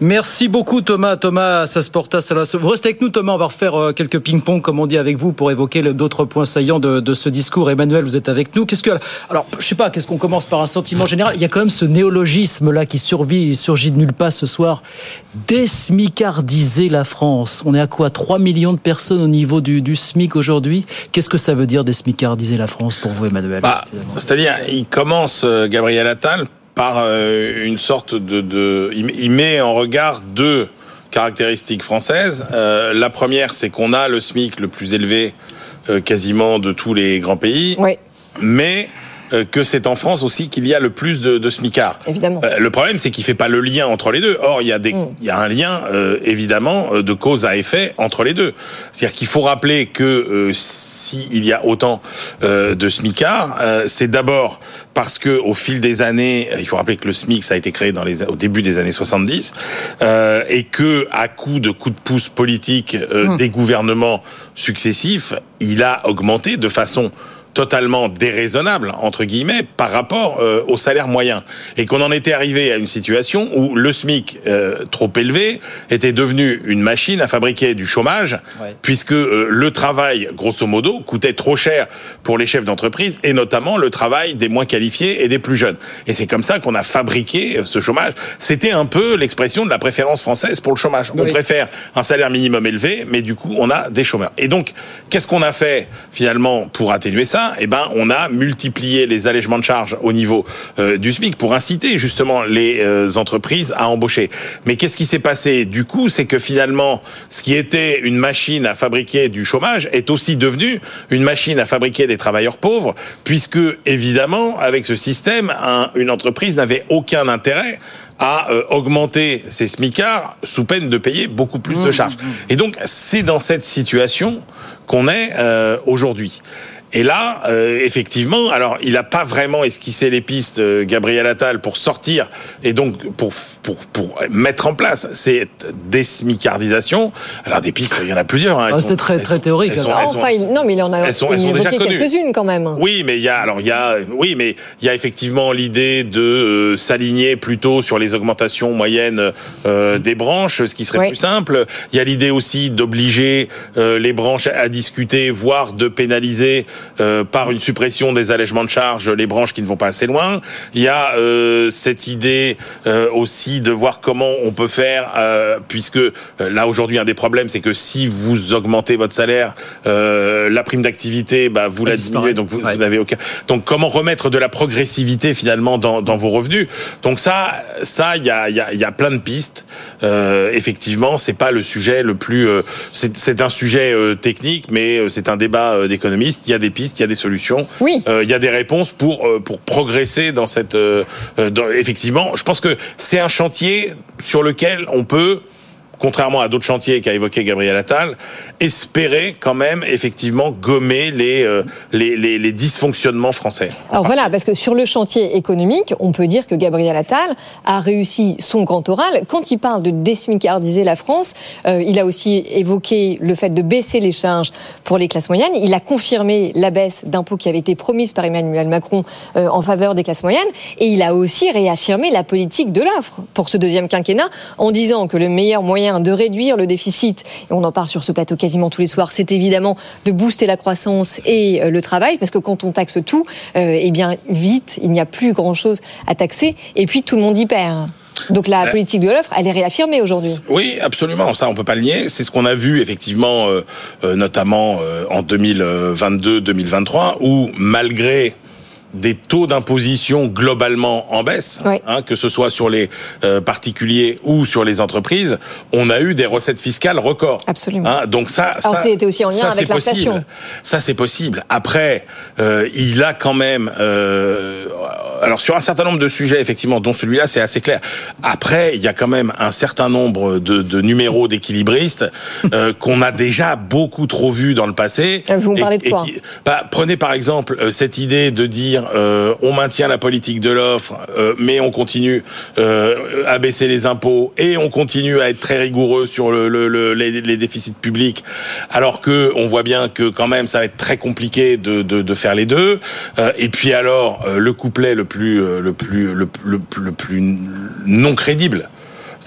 Merci beaucoup Thomas. Thomas Sasportas. Vous restez avec nous Thomas, on va refaire euh, quelques ping-pong comme on dit avec vous pour évoquer d'autres points saillants de, de, ce discours. Emmanuel, vous êtes avec nous. Qu'est-ce que alors je sais pas, qu'est-ce qu'on commence par un sentiment général? Il y a quand même ce néologisme là qui survit, surgit de nulle part ce soir. Désmicardiser la France. On est à quoi? 3 millions de personnes au niveau du, du SMIC aujourd'hui. Qu'est-ce que ça veut dire désmicardiser la France pour vous Emmanuel? Bah, C'est-à-dire, il commence euh, Gabriel Attal par euh, une sorte de, de, il met en regard deux caractéristiques françaises. Euh, la première, c'est qu'on a le SMIC le plus élevé euh, quasiment de tous les grands pays. Oui. Mais que c'est en France aussi qu'il y a le plus de, de smicards. Évidemment. Euh, le problème, c'est qu'il fait pas le lien entre les deux. Or, il y a des, mm. il y a un lien euh, évidemment de cause à effet entre les deux. C'est-à-dire qu'il faut rappeler que s'il y a autant de smicards, c'est d'abord parce que au fil des années, il faut rappeler que le SMIC ça a été créé dans les, au début des années 70 et que à coup de coups de pouce politiques mm. des gouvernements successifs, il a augmenté de façon totalement déraisonnable entre guillemets par rapport euh, au salaire moyen. Et qu'on en était arrivé à une situation où le SMIC euh, trop élevé était devenu une machine à fabriquer du chômage ouais. puisque euh, le travail grosso modo coûtait trop cher pour les chefs d'entreprise et notamment le travail des moins qualifiés et des plus jeunes. Et c'est comme ça qu'on a fabriqué ce chômage. C'était un peu l'expression de la préférence française pour le chômage. Oui. on préfère un salaire minimum élevé mais du coup on a des chômeurs. Et donc qu'est-ce qu'on a fait finalement pour atténuer ça? Eh ben, on a multiplié les allègements de charges au niveau euh, du SMIC pour inciter justement les euh, entreprises à embaucher. Mais qu'est-ce qui s'est passé? Du coup C'est que finalement, ce qui était une machine à fabriquer du chômage est aussi devenu une machine à fabriquer des travailleurs pauvres, puisque évidemment, avec ce système, un, une entreprise n'avait aucun intérêt à euh, augmenter ses smicards sous peine de payer beaucoup plus de charges. Et donc, c'est dans cette situation qu'on est euh, aujourd'hui. Et là, euh, effectivement, alors il n'a pas vraiment esquissé les pistes, euh, Gabriel Attal, pour sortir et donc pour pour pour mettre en place cette désmicardisation. Alors des pistes, il y en a plusieurs. Hein, ah, C'était très très théorique. Sont, sont, enfin, il, non, mais il en a elles sont, elles sont déjà quelques-unes quand même. Oui, mais il y a alors il y a oui, mais il y a effectivement l'idée de euh, s'aligner plutôt sur les augmentations moyennes euh, des branches, ce qui serait oui. plus simple. Il y a l'idée aussi d'obliger euh, les branches à discuter, voire de pénaliser euh, par une suppression des allègements de charges les branches qui ne vont pas assez loin. Il y a euh, cette idée euh, aussi de voir comment on peut faire, euh, puisque là aujourd'hui un des problèmes c'est que si vous augmentez votre salaire, la prime d'activité, bah, vous la diminuez, donc vous, ouais. vous n'avez aucun. Donc comment remettre de la progressivité finalement dans, dans vos revenus? Donc ça, ça il y a, y, a, y a plein de pistes. effectivement, c'est pas le sujet le plus. c'est un sujet technique, mais c'est un débat d'économistes. Il y a des pistes, il y a des solutions, oui. euh, il y a des réponses pour euh, pour progresser dans cette. Euh, dans, effectivement, je pense que c'est un chantier sur lequel on peut contrairement à d'autres chantiers qu'a évoqué Gabriel Attal, espérer quand même effectivement gommer les, euh, les, les, les dysfonctionnements français. Alors voilà, parce que sur le chantier économique, on peut dire que Gabriel Attal a réussi son grand oral. Quand il parle de désmicardiser la France, euh, il a aussi évoqué le fait de baisser les charges pour les classes moyennes. Il a confirmé la baisse d'impôts qui avait été promise par Emmanuel Macron euh, en faveur des classes moyennes. Et il a aussi réaffirmé la politique de l'offre pour ce deuxième quinquennat en disant que le meilleur moyen de réduire le déficit, et on en parle sur ce plateau quasiment tous les soirs, c'est évidemment de booster la croissance et euh, le travail, parce que quand on taxe tout, eh bien vite, il n'y a plus grand-chose à taxer, et puis tout le monde y perd. Donc la politique de l'offre, elle est réaffirmée aujourd'hui. Oui, absolument. Ça, on peut pas le nier. C'est ce qu'on a vu effectivement, euh, euh, notamment euh, en 2022-2023, où malgré des taux d'imposition globalement en baisse, Oui. hein, que ce soit sur les euh, particuliers ou sur les entreprises, on a eu des recettes fiscales records. Absolument. Hein, donc ça, Alors, ça, c'était aussi en lien ça, avec l'inflation. possible. Ça, c'est possible. Après, euh, il a quand même. euh, alors sur un certain nombre de sujets, effectivement, dont celui-là, c'est assez clair. Après, il y a quand même un certain nombre de, de numéros d'équilibristes qu'on a déjà beaucoup trop vus dans le passé. Vous me Et- parlez de et quoi? qui- bah, Prenez par exemple cette idée de dire euh, on maintient la politique de l'offre, euh, mais on continue euh, à baisser les impôts et on continue à être très rigoureux sur le, le- le- les, déficits publics, alors que on voit bien que quand même ça va être très compliqué de, faire les deux. Et puis alors le couplet le plus non crédible.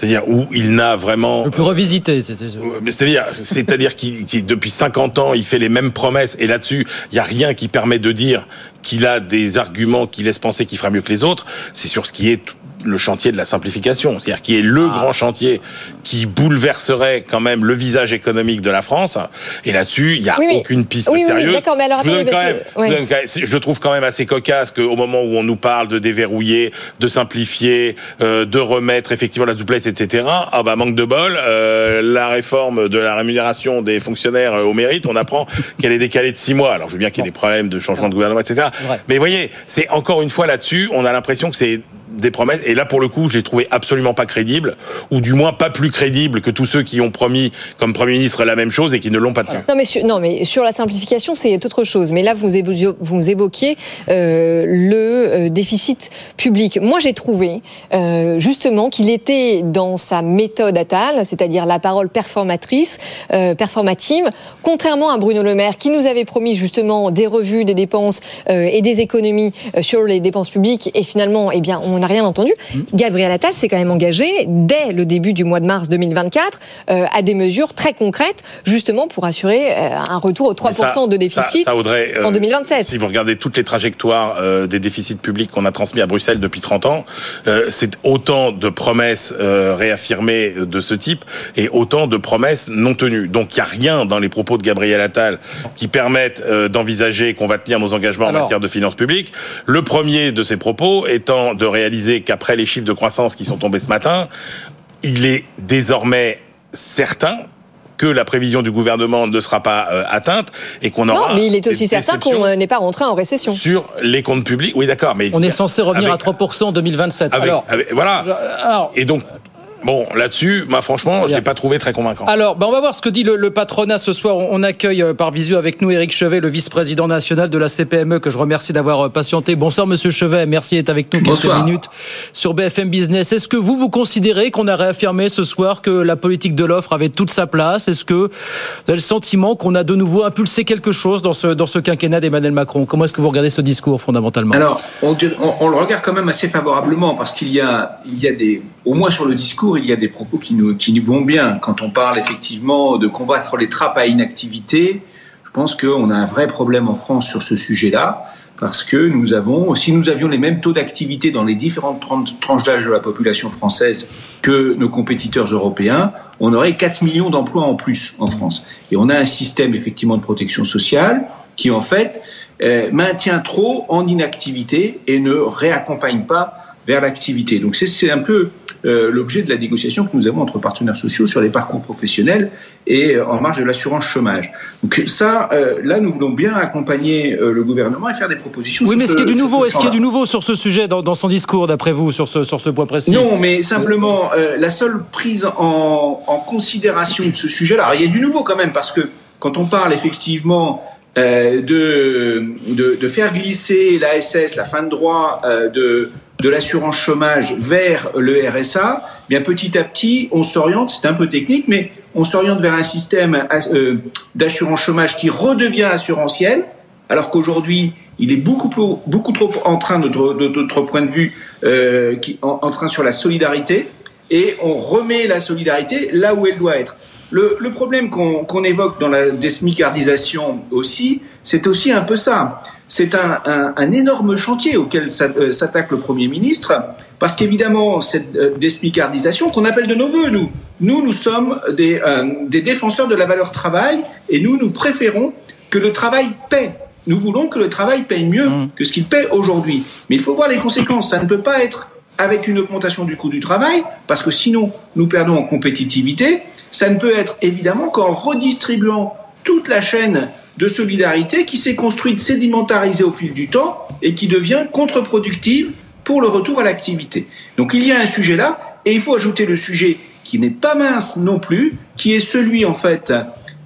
C'est-à-dire où il n'a vraiment Le plus revisité, c'est C'est-à-dire, c'est-à-dire qu'il, depuis 50 ans, il fait les mêmes promesses et là-dessus, il y a rien qui permet de dire qu'il a des arguments qui laissent penser qu'il fera mieux que les autres. C'est sur ce qui est tout- le chantier de la simplification, c'est-à-dire qui est le Ah. grand chantier qui bouleverserait quand même le visage économique de la France. Et là-dessus, il y a Oui, oui. aucune piste Oui, oui, sérieuse. d'accord, mais alors je, attendez, parce même, que- je, ouais. je trouve quand même assez cocasse qu'au moment où on nous parle de déverrouiller, de simplifier, euh, de remettre effectivement la souplesse, etc. Ah bah manque de bol, euh, la réforme de la rémunération des fonctionnaires euh, au mérite, on apprend qu'elle est décalée de six mois. Alors je veux bien qu'il y ait des problèmes de changement de gouvernement, etc. vrai. Mais voyez, c'est encore une fois là-dessus, on a l'impression que c'est des promesses. Et là, pour le coup, je l'ai trouvé absolument pas crédible, ou du moins pas plus crédible que tous ceux qui ont promis comme Premier ministre la même chose et qui ne l'ont pas tenu. Non mais, sur, non, mais sur la simplification, c'est autre chose. Mais là, vous évoquiez, euh, le euh, déficit public. Moi, j'ai trouvé euh, justement qu'il était dans sa méthode Attal, c'est-à-dire la parole performatrice, euh, performative, contrairement à Bruno Le Maire, qui nous avait promis justement des revues des dépenses et des économies sur les dépenses publiques. Et finalement, eh bien, on n'a rien entendu. Gabriel Attal s'est quand même engagé dès le début du mois de mars 2024 euh, à des mesures très concrètes, justement pour assurer euh, un retour aux 3% Mais ça- de déficit ça- ça, Audrey, euh, en 2027. Si vous regardez toutes les trajectoires euh, des déficits publics qu'on a transmis à Bruxelles depuis 30 ans, euh, c'est autant de promesses euh, réaffirmées de ce type et autant de promesses non tenues. Donc il n'y a rien dans les propos de Gabriel Attal qui permettent euh, d'envisager qu'on va tenir nos engagements Alors. en matière de finances publiques. Le premier de ces propos étant de réaliser qu'après les chiffres de croissance qui sont tombés ce matin, il est désormais certain que la prévision du gouvernement ne sera pas euh, atteinte et qu'on aura Non, mais il est aussi certain qu'on euh, n'est pas rentré en récession. sur les comptes publics. Oui, d'accord, mais On est censé revenir avec- à 3% en 2027. avec- alors, avec- voilà. alors, Et donc, bon, là-dessus, bah, franchement, je l'ai pas trouvé très convaincant. Alors, ben on va voir ce que dit le, le patronat ce soir. On, on accueille euh, par visio avec nous Éric Chevet, le vice-président national de la CPME, que je remercie d'avoir euh, patienté. Bonsoir, monsieur Chevet. Merci d'être avec nous quelques Bonsoir. minutes sur BFM Business. Est-ce que vous, vous considérez qu'on a réaffirmé ce soir que la politique de l'offre avait toute sa place? Est-ce que vous avez le sentiment qu'on a de nouveau impulsé quelque chose dans ce, dans ce quinquennat d'Emmanuel Macron? Comment est-ce que vous regardez ce discours, fondamentalement? Alors, on- on le regarde quand même assez favorablement parce qu'il y a, il y a des, au moins sur le discours, il y a des propos qui nous, qui nous vont bien. Quand on parle effectivement de combattre les trappes à inactivité, je pense qu'on a un vrai problème en France sur ce sujet-là parce que nous avons, si nous avions les mêmes taux d'activité dans les différentes tran- tranches d'âge de la population française que nos compétiteurs européens, on aurait 4 millions d'emplois en plus en France. Et on a un système effectivement de protection sociale qui en fait euh, maintient trop en inactivité et ne réaccompagne pas vers l'activité. Donc c'est- un peu euh, l'objet de la négociation que nous avons entre partenaires sociaux sur les parcours professionnels et euh, en marge de l'assurance chômage. Donc ça, euh, là, nous voulons bien accompagner le gouvernement et faire des propositions. Oui, sur mais ce- qu'il y a du nouveau ce Est-ce qu'il y a du nouveau sur ce sujet dans, dans son discours, d'après vous, sur ce, sur ce point précis? Non, mais simplement, la seule prise en, en considération de ce sujet-là, alors il y a du nouveau quand même, parce que quand on parle effectivement euh, de, de, de, faire glisser l'ASS, la fin de droit euh, de, de l'assurance chômage vers le RSA, eh bien petit à petit, on s'oriente, c'est un peu technique, mais on s'oriente vers un système euh, d'assurance chômage qui redevient assurantiel, alors qu'aujourd'hui, il est beaucoup, beaucoup trop en train, de notre point de vue, euh, en, train sur la solidarité, et on remet la solidarité là où elle doit être. Le problème qu'on évoque dans la desmicardisation aussi, c'est aussi un peu ça. C'est un, un, un, énorme chantier auquel euh, s'attaque le Premier ministre, parce qu'évidemment, cette euh, desmicardisation qu'on appelle de nos voeux, nous, nous, nous sommes des, euh, des défenseurs de la valeur travail, et nous, nous préférons que le travail paie. Nous voulons que le travail paye mieux mmh. que ce qu'il paie aujourd'hui. Mais il faut voir les conséquences. Ça ne peut pas être avec une augmentation du coût du travail, parce que sinon, nous perdons en compétitivité. Ça ne peut être évidemment qu'en redistribuant toute la chaîne de solidarité qui s'est construite sédimentarisée au fil du temps et qui devient contre-productive pour le retour à l'activité. Donc il y a un sujet là, et il faut ajouter le sujet qui n'est pas mince non plus, qui est celui en fait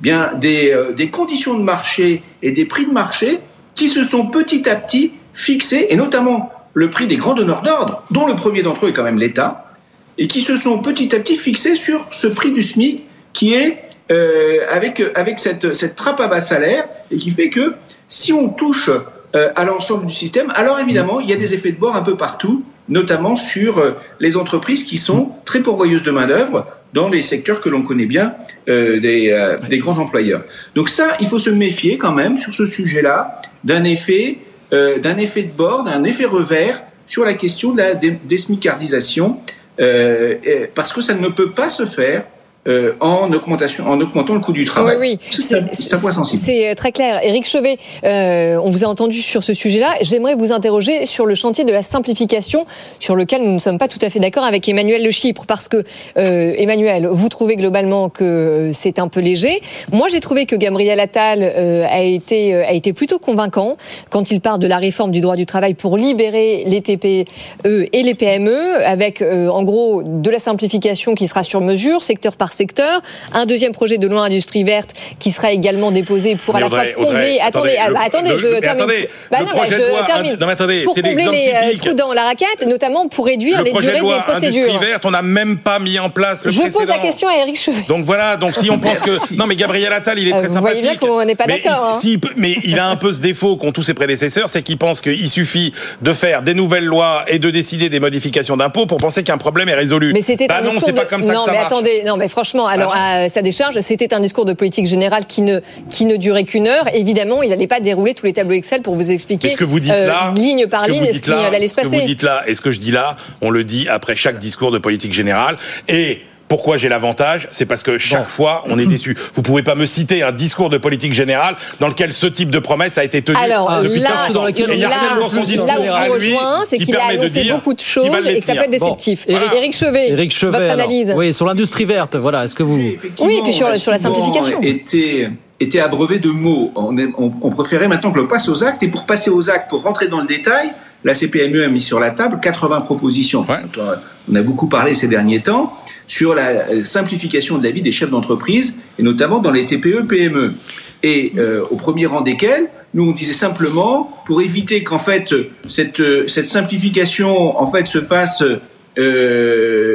bien des, euh, des conditions de marché et des prix de marché qui se sont petit à petit fixés, et notamment le prix des grands donneurs d'ordre, dont le premier d'entre eux est quand même l'État, et qui se sont petit à petit fixés sur ce prix du SMIC qui est avec, avec cette, cette trappe à bas salaire et qui fait que si on touche euh, à l'ensemble du système, alors évidemment, il y a des effets de bord un peu partout, notamment sur euh, les entreprises qui sont très pourvoyeuses de main-d'œuvre dans les secteurs que l'on connaît bien euh, des, euh, des, grands employeurs. Donc ça, il faut se méfier quand même sur ce sujet-là d'un effet, euh, d'un effet de bord, d'un effet revers sur la question de la désmicardisation euh, parce que ça ne peut pas se faire euh, en, augmentation, en augmentant le coût du travail. Oui, oui. C'est un point sensible. C'est euh, très clair. Éric Chevet, euh, on vous a entendu sur ce sujet-là. J'aimerais vous interroger sur le chantier de la simplification, sur lequel nous ne sommes pas tout à fait d'accord avec Emmanuel Le Chypre, parce que, euh, Emmanuel, vous trouvez globalement que c'est un peu léger. Moi, j'ai trouvé que Gabriel Attal a, été, a été plutôt convaincant quand il parle de la réforme du droit du travail pour libérer les TPE et les PME, avec, en gros, de la simplification qui sera sur mesure, secteur par secteur. Un deuxième projet de loi industrie verte qui sera également déposé pour mais à la fois combler. Attendez, attendez, le, attendez, le, je le, termine. Attendez, bah non, projet je de loi, termine. non, mais attendez, pour c'est combler les typique. trous dans la raquette, notamment pour réduire le les durées de loi des procédures. Industrie verte, on n'a même pas mis en place le je précédent. pose la question à Eric Chevet. Donc voilà, donc si on pense que non mais Gabriel Attal, il est très Vous sympathique. voyez bien qu'on n'est pas mais d'accord. il- hein. mais il a un peu ce défaut qu'ont tous ses prédécesseurs, c'est qu'il pense qu'il suffit de faire des nouvelles lois et de décider des modifications d'impôts pour penser qu'un problème est résolu. Mais c'était bah un non, c'est de... pas comme ça non, que ça mais marche. attendez, non mais franchement, alors à sa décharge, c'était un discours de politique générale qui ne qui ne durait qu'une heure. Évidemment, il n'allait pas dérouler tous les tableaux Excel pour vous expliquer ce que vous dites euh, là, ligne par ligne ce qui là, allait se ce que passer. vous dites là et ce que je dis là, on le dit après chaque discours de politique générale et pourquoi j'ai l'avantage C'est parce que chaque fois, on est déçu. Vous pouvez pas me citer un discours de politique générale dans lequel ce type de promesse a été tenu Alors depuis là, 40 ans. là, Et il y a seulement son discours là où je vous rejoins, c'est qui qu'il a annoncé beaucoup de choses et que ça peut être déceptif. Bon, Éric Chevet, Éric Chevet, votre alors. analyse? Oui, sur l'industrie verte, voilà. Est-ce que vous. Oui, et puis sur, la simplification. Été, été abreuvé de mots. On, est- on- on préférait maintenant que l'on passe aux actes. Et pour passer aux actes, pour rentrer dans le détail, la CPME a mis sur la table 80 propositions. euh, On a beaucoup parlé ces derniers temps sur la euh, simplification de la vie des chefs d'entreprise, et notamment dans les TPE-PME. Et euh, au premier rang desquels, nous on disait simplement, pour éviter qu'en fait cette, euh, cette simplification en fait se fasse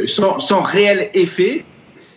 sans, sans réel effet,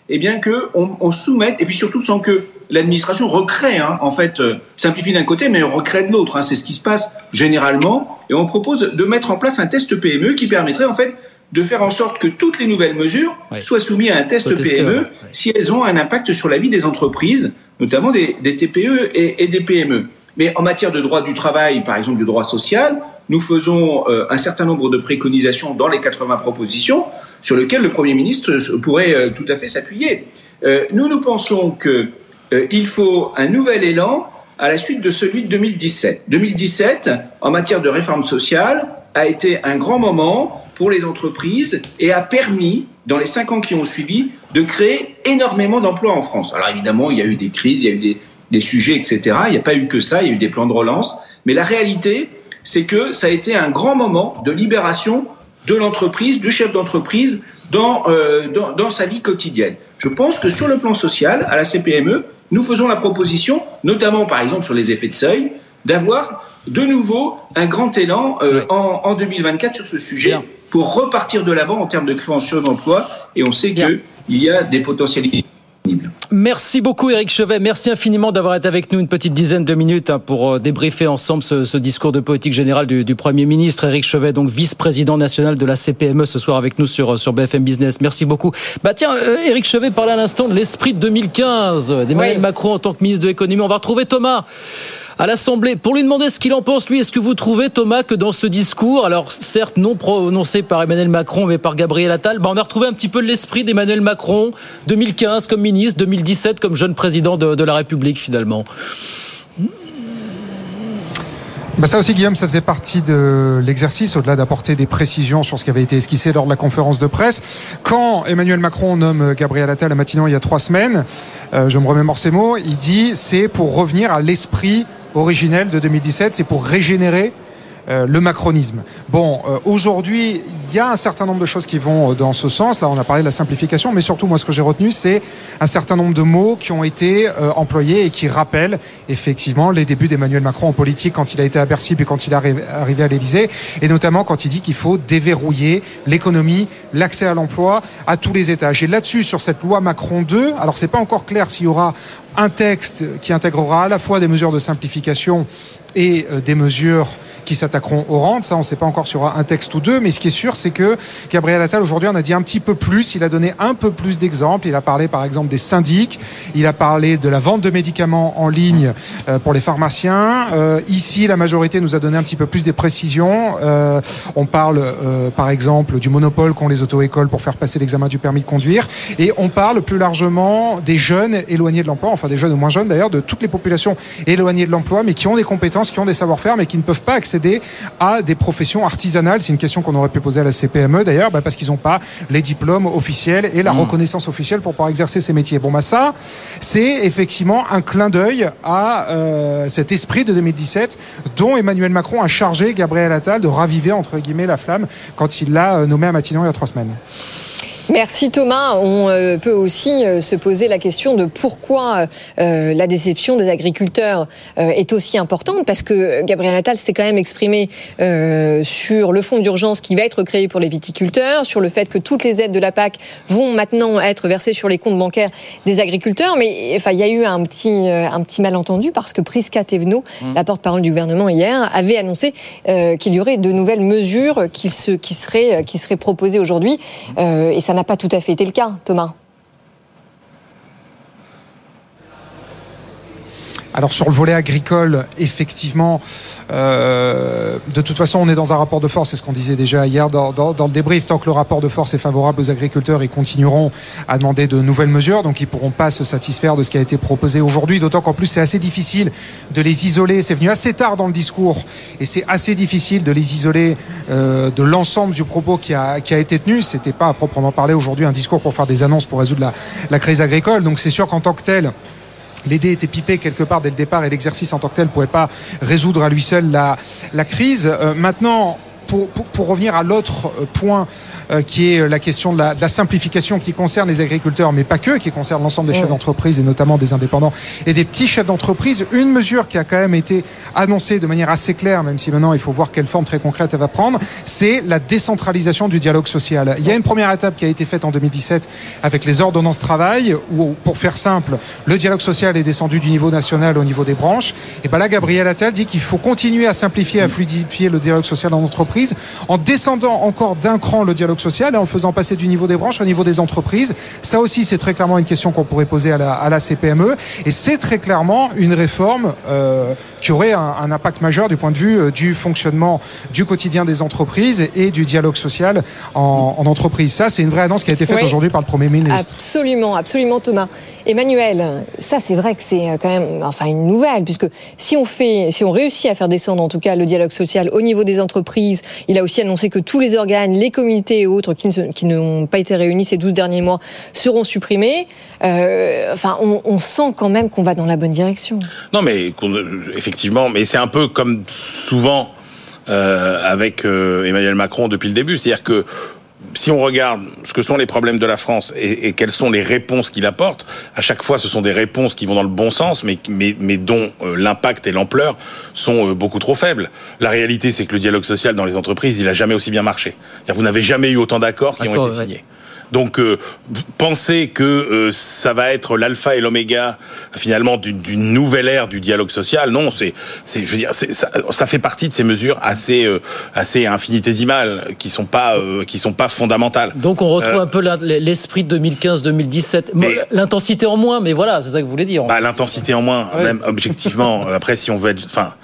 eh bien que on, soumette et puis surtout sans que l'administration recrée hein, en fait simplifie d'un côté mais recrée de l'autre hein, c'est ce qui se passe généralement et on propose de mettre en place un test PME qui permettrait en fait de faire en sorte que toutes les nouvelles mesures soient soumises à un test PME si elles ont un impact sur la vie des entreprises notamment des, des TPE et, et des PME mais en matière de droit du travail par exemple du droit social nous faisons euh, un certain nombre de préconisations dans les 80 propositions sur lesquelles le Premier ministre pourrait euh, tout à fait s'appuyer. Euh, nous, nous pensons que euh, il faut un nouvel élan à la suite de celui de 2017. 2017, en matière de réforme sociale, a été un grand moment pour les entreprises et a permis, dans les cinq ans qui ont suivi, de créer énormément d'emplois en France. Alors évidemment, il y a eu des crises, il y a eu des, des sujets, etc. Il n'y a pas eu que ça, il y a eu des plans de relance. Mais la réalité, c'est que ça a été un grand moment de libération de l'entreprise, du chef d'entreprise dans, euh, dans, dans sa vie quotidienne. Je pense que sur le plan social, à la CPME, nous faisons la proposition, notamment par exemple sur les effets de seuil, d'avoir de nouveau un grand élan euh, en, en 2024 sur ce sujet pour repartir de l'avant en termes de création d'emplois. Et on sait qu'il y a des potentialités. Merci beaucoup Eric Chevet, merci infiniment d'avoir été avec nous une petite dizaine de minutes hein, pour euh, débriefer ensemble ce, ce, discours de politique générale du, du Premier ministre. Eric Chevet, donc vice-président national de la CPME ce soir avec nous sur, sur BFM Business. Merci beaucoup. Bah tiens, euh, Eric Chevet parlait à l'instant de l'esprit de 2015 d'Emmanuel oui. Macron en tant que ministre de l'économie. On va retrouver Thomas à l'Assemblée pour lui demander ce qu'il en pense. Lui, est-ce que vous trouvez, Thomas, que dans ce discours, alors certes non prononcé par Emmanuel Macron, mais par Gabriel Attal, bah, on a retrouvé un petit peu l'esprit d'Emmanuel Macron, 2015 comme ministre, 2017 comme jeune président de, la République, finalement? Bah ça aussi, Guillaume, ça faisait partie de l'exercice, au-delà d'apporter des précisions sur ce qui avait été esquissé lors de la conférence de presse. Quand Emmanuel Macron nomme Gabriel Attal à Matignon il y a trois semaines, euh, je me remémore ces mots, il dit c'est pour revenir à l'esprit originel de 2017, c'est pour régénérer euh, le macronisme. Bon, euh, aujourd'hui, il y a un certain nombre de choses qui vont dans ce sens. Là, on a parlé de la simplification, mais surtout, moi, ce que j'ai retenu, c'est un certain nombre de mots qui ont été euh, employés et qui rappellent effectivement les débuts d'Emmanuel Macron en politique quand il a été à Bercy puis quand il est arrivé à l'Élysée, et notamment quand il dit qu'il faut déverrouiller l'économie, l'accès à l'emploi à tous les étages. Et là-dessus, sur cette loi Macron 2, alors c'est pas encore clair s'il y aura un texte qui intégrera à la fois des mesures de simplification et des mesures qui s'attaqueront aux rentes. Ça, on ne sait pas encore sur un texte ou deux, mais ce qui est sûr, c'est que Gabriel Attal, aujourd'hui, en a dit un petit peu plus. Il a donné un peu plus d'exemples. Il a parlé, par exemple, des syndics. Il a parlé de la vente de médicaments en ligne euh, pour les pharmaciens. Euh, ici, la majorité nous a donné un petit peu plus des précisions. Euh, on parle, euh, par exemple, du monopole qu'ont les auto-écoles pour faire passer l'examen du permis de conduire. Et on parle plus largement des jeunes éloignés de l'emploi, enfin des jeunes ou moins jeunes d'ailleurs, de toutes les populations éloignées de l'emploi, mais qui ont des compétences, qui ont des savoir-faire, mais qui ne peuvent pas accéder à des professions artisanales. C'est une question qu'on aurait pu poser à la CPME d'ailleurs, bah parce qu'ils n'ont pas les diplômes officiels et la mmh. reconnaissance officielle pour pouvoir exercer ces métiers. Bon, bah ça, c'est effectivement un clin d'œil à euh, cet esprit de 2017 dont Emmanuel Macron a chargé Gabriel Attal de raviver entre guillemets la flamme quand il l'a nommé à Matignon il y a trois semaines. Merci Thomas. On euh, peut aussi euh, se poser la question de pourquoi euh, la déception des agriculteurs est aussi importante, parce que Gabriel Attal s'est quand même exprimé sur le fonds d'urgence qui va être créé pour les viticulteurs, sur le fait que toutes les aides de la PAC vont maintenant être versées sur les comptes bancaires des agriculteurs. Mais enfin, il y a eu un petit, un petit malentendu parce que Prisca Thévenot, mmh. la porte-parole du gouvernement hier, avait annoncé qu'il y aurait de nouvelles mesures qui, se, qui, seraient, qui seraient proposées aujourd'hui. et ça n'a pas tout à fait été le cas, Thomas. Alors sur le volet agricole, effectivement, euh, de toute façon, on est dans un rapport de force, c'est ce qu'on disait déjà hier dans, le débrief. Tant que le rapport de force est favorable aux agriculteurs, ils continueront à demander de nouvelles mesures, donc ils pourront pas se satisfaire de ce qui a été proposé aujourd'hui. D'autant qu'en plus, c'est assez difficile de les isoler. C'est venu assez tard dans le discours, et c'est assez difficile de les isoler euh, de l'ensemble du propos qui a, qui a été tenu. C'était pas à proprement parler aujourd'hui un discours pour faire des annonces pour résoudre la, la crise agricole. Donc c'est sûr qu'en tant que tel, L'idée était pipée quelque part dès le départ et l'exercice en tant que tel ne pouvait pas résoudre à lui seul la, la crise. Euh, maintenant, pour, pour, pour, revenir à l'autre point euh, qui est la question de la, de la, simplification qui concerne les agriculteurs, mais pas que, qui concerne l'ensemble des chefs d'entreprise et notamment des indépendants et des petits chefs d'entreprise, une mesure qui a quand même été annoncée de manière assez claire, même si maintenant il faut voir quelle forme très concrète elle va prendre, c'est la décentralisation du dialogue social. Il y a une première étape qui a été faite en 2017 avec les ordonnances travail, où, pour faire simple, le dialogue social est descendu du niveau national au niveau des branches. Et ben là, Gabriel Attal dit qu'il faut continuer à simplifier, à fluidifier le dialogue social en entreprise en descendant encore d'un cran le dialogue social et en faisant passer du niveau des branches au niveau des entreprises. Ça aussi, c'est très clairement une question qu'on pourrait poser à la, à la CPME. Et c'est très clairement une réforme euh, qui aurait un, un, impact majeur du point de vue euh, du fonctionnement du quotidien des entreprises et du dialogue social en, en entreprise. Ça, c'est une vraie annonce qui a été faite oui. aujourd'hui par le Premier ministre. Absolument, absolument, Thomas. Emmanuel, ça, c'est vrai que c'est quand même, enfin, une nouvelle, puisque si on fait, si on réussit à faire descendre, en tout cas, le dialogue social au niveau des entreprises, il a aussi annoncé que tous les organes, les comités et autres qui, ne, qui n'ont pas été réunis ces 12 derniers mois seront supprimés. Euh, enfin, on, on, sent quand même qu'on va dans la bonne direction. Non, mais effectivement, mais c'est un peu comme souvent euh, avec euh, Emmanuel Macron depuis le début, c'est-à-dire que si on regarde ce que sont les problèmes de la France et, et quelles sont les réponses qu'il apporte, à chaque fois, ce sont des réponses qui vont dans le bon sens, mais, mais, mais dont euh, l'impact et l'ampleur sont euh, beaucoup trop faibles. La réalité, c'est que le dialogue social dans les entreprises, il a jamais aussi bien marché. C'est-à-dire, Vous n'avez jamais eu autant d'accords qui ont été signés. Donc, euh, penser que euh, ça va être l'alpha et l'oméga finalement d'une nouvelle ère du dialogue social, non, c'est, c'est, je veux dire, ça, ça fait partie de ces mesures assez, euh, assez infinitésimales qui sont pas, euh, qui sont pas fondamentales. Donc on retrouve Euh, un peu l'esprit de 2015-2017. Bon, L'intensité en moins, mais voilà, c'est ça que vous voulez dire. Bah, l'intensité en moins, même objectivement. Après, si on veut être, enfin,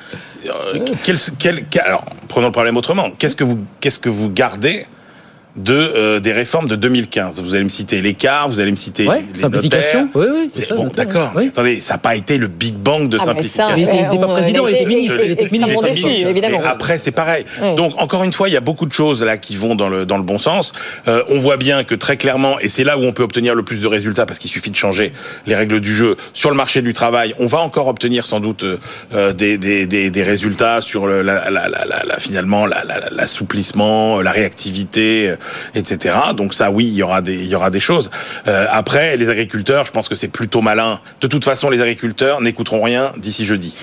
euh, quel, quel- quel- alors, prenons le problème autrement. Qu'est-ce que vous, qu'est-ce que vous gardez de euh, des réformes de 2015 Vous allez me citer l'écart, vous allez me citer Ouais, les simplification. notaires. Oui, oui, c'est ça, Bon, d'accord. oui. mais Attendez, ça n'a pas été le Big Bang de Ah, mais simplification. ça, Il était- il était pas président, il était ministre, il était ministre. évidemment. Après, c'est pareil. Oui. Donc, encore une fois, il y a beaucoup de choses là qui vont dans le dans le bon sens. Euh, on voit bien que très clairement, et c'est là où on peut obtenir le plus de résultats, parce qu'il suffit de changer les règles du jeu sur le marché du travail. On va encore obtenir sans doute euh, des, des, des, des résultats sur le, la, la, la, la, la- finalement la- la- la- l'assouplissement, la réactivité, euh, etc. Donc ça, oui, il y aura des il y aura des choses. Euh, après, les agriculteurs, je pense que c'est plutôt malin. De toute façon, les agriculteurs n'écouteront rien d'ici jeudi.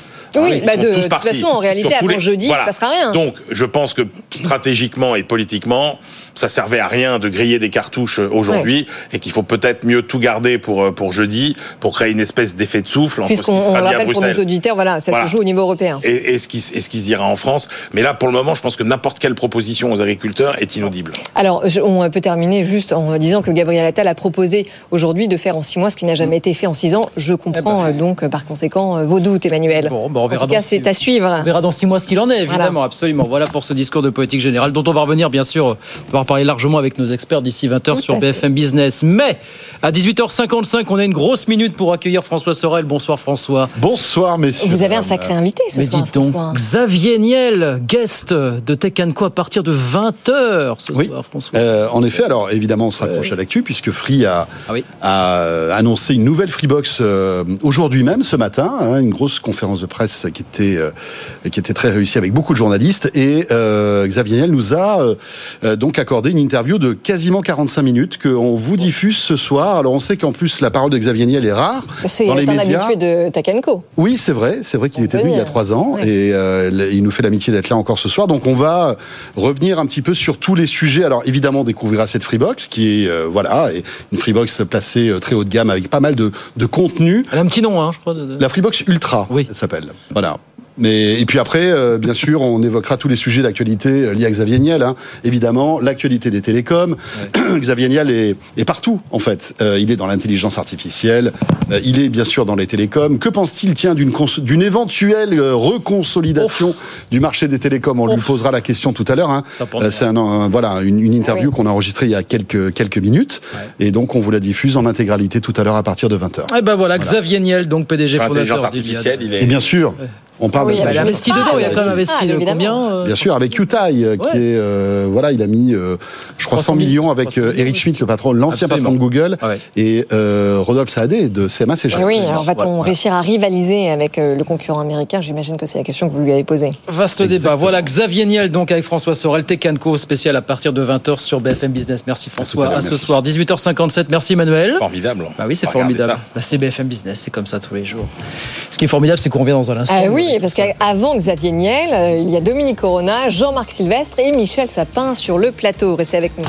Oui, Ils bah de- toute façon, en réalité, avant jeudi, il se passera rien. Donc, je pense que stratégiquement et politiquement, ça servait à rien de griller des cartouches euh, aujourd'hui et qu'il faut peut-être mieux tout garder pour euh, pour jeudi pour créer une espèce d'effet de souffle entre ce Puisqu'on qui on sera dit à rappelle pour nos auditeurs, voilà, ça Voilà. se joue au niveau européen. et, et ce qui et ce qui se dira en France. Mais là, pour le moment, je pense que n'importe quelle proposition aux agriculteurs est inaudible. Alors, je- on peut terminer juste en disant que Gabriel Attal a proposé aujourd'hui de faire en six mois ce qui n'a jamais été fait en six ans. Je comprends euh, donc, euh, par conséquent, euh, vos doutes, Emmanuel. Bon, bah, on en tout cas, c'est à suivre. On verra dans six mois ce qu'il en est, évidemment, absolument. Voilà pour ce discours de politique générale, dont on va revenir, bien sûr, on va parler largement avec nos experts d'ici 20h Tout sur. BFM Business. Mais à 18h55, on a une grosse minute pour accueillir François Sorel. Bonsoir François. Bonsoir messieurs. Vous avez un sacré invité ce Mais soir, dites donc, François. Xavier Niel, guest de Tech Co à partir de 20h ce Oui. soir, François. Euh, en effet, alors évidemment, on se raccroche à l'actu puisque Free a, Ah oui. a euh, annoncé une nouvelle Freebox euh, aujourd'hui même, ce matin, hein, une grosse conférence de presse qui était euh, qui était très réussie avec beaucoup de journalistes et euh, Xavier Niel nous a euh, donc accordé une interview de quasiment 45 minutes que on vous diffuse ce soir. Alors on sait qu'en plus la parole de Xavier Niel est rare C'est dans les un médias. habitué de Takenko. Oui, c'est vrai, c'est vrai qu'il était venu il y a trois ans et euh, il nous fait l'amitié d'être là encore ce soir. Donc on va revenir un petit peu sur tous les sujets. Alors évidemment, on découvrira cette Freebox qui est euh, voilà est une Freebox placée très haut de gamme avec pas mal de, de contenu. Elle a un petit nom, hein, je crois. de- La Freebox Ultra, Oui. elle s'appelle. Voilà. Mais et puis après, euh, bien sûr, on évoquera tous les sujets d'actualité euh, liés à Xavier Niel. Hein. Évidemment, l'actualité des télécoms. Xavier Niel est, est partout, en fait. Euh, il est dans l'intelligence artificielle. euh, il est bien sûr dans les télécoms. Que pense-t-il, tiens, d'une cons- d'une éventuelle euh, reconsolidation du marché des télécoms? On lui posera la question tout à l'heure. Hein. Ça pense Euh, C'est un, un- voilà une, une interview Ah oui. qu'on a enregistrée il y a quelques quelques minutes, et donc on vous la diffuse en intégralité tout à l'heure à partir de 20 h Eh ben voilà, Xavier Niel, donc PDG L'intelligence fondateur d'Iliad. artificielle, il est Et bien sûr, on parle Ah oui, de- Il a investi dedans, il a quand même Mistral, investi de évidemment. combien euh, Bien sûr, avec Utai, euh, qui Ouais. est euh, voilà, il a mis, euh, je crois, 100 millions avec 300 euh, Eric. Schmidt, le patron, l'ancien patron de Google, Ah ouais. et euh, Rodolphe Saadé de CMA CGM. Oui, alors va-t-on Voilà. réussir à rivaliser avec euh, le concurrent américain J'imagine que c'est la question que vous lui avez posée. Vaste débat. Voilà, Xavier Niel, donc avec François Sorel, Tech Co spécial à partir de 20h sur BFM Business. Merci François. À ce merci. soir, 18h57. Merci Emmanuel. Formidable. Bah oui, c'est formidable. Bah, c'est BFM Business, c'est comme ça tous les jours. Ce qui est formidable, c'est qu'on revient dans un instant. Ah oui, parce qu'avant Xavier Niel, euh, il y a Dominique Corona, Jean-Marc Sylvestre et Michel Sapin sur le plateau. Restez avec nous.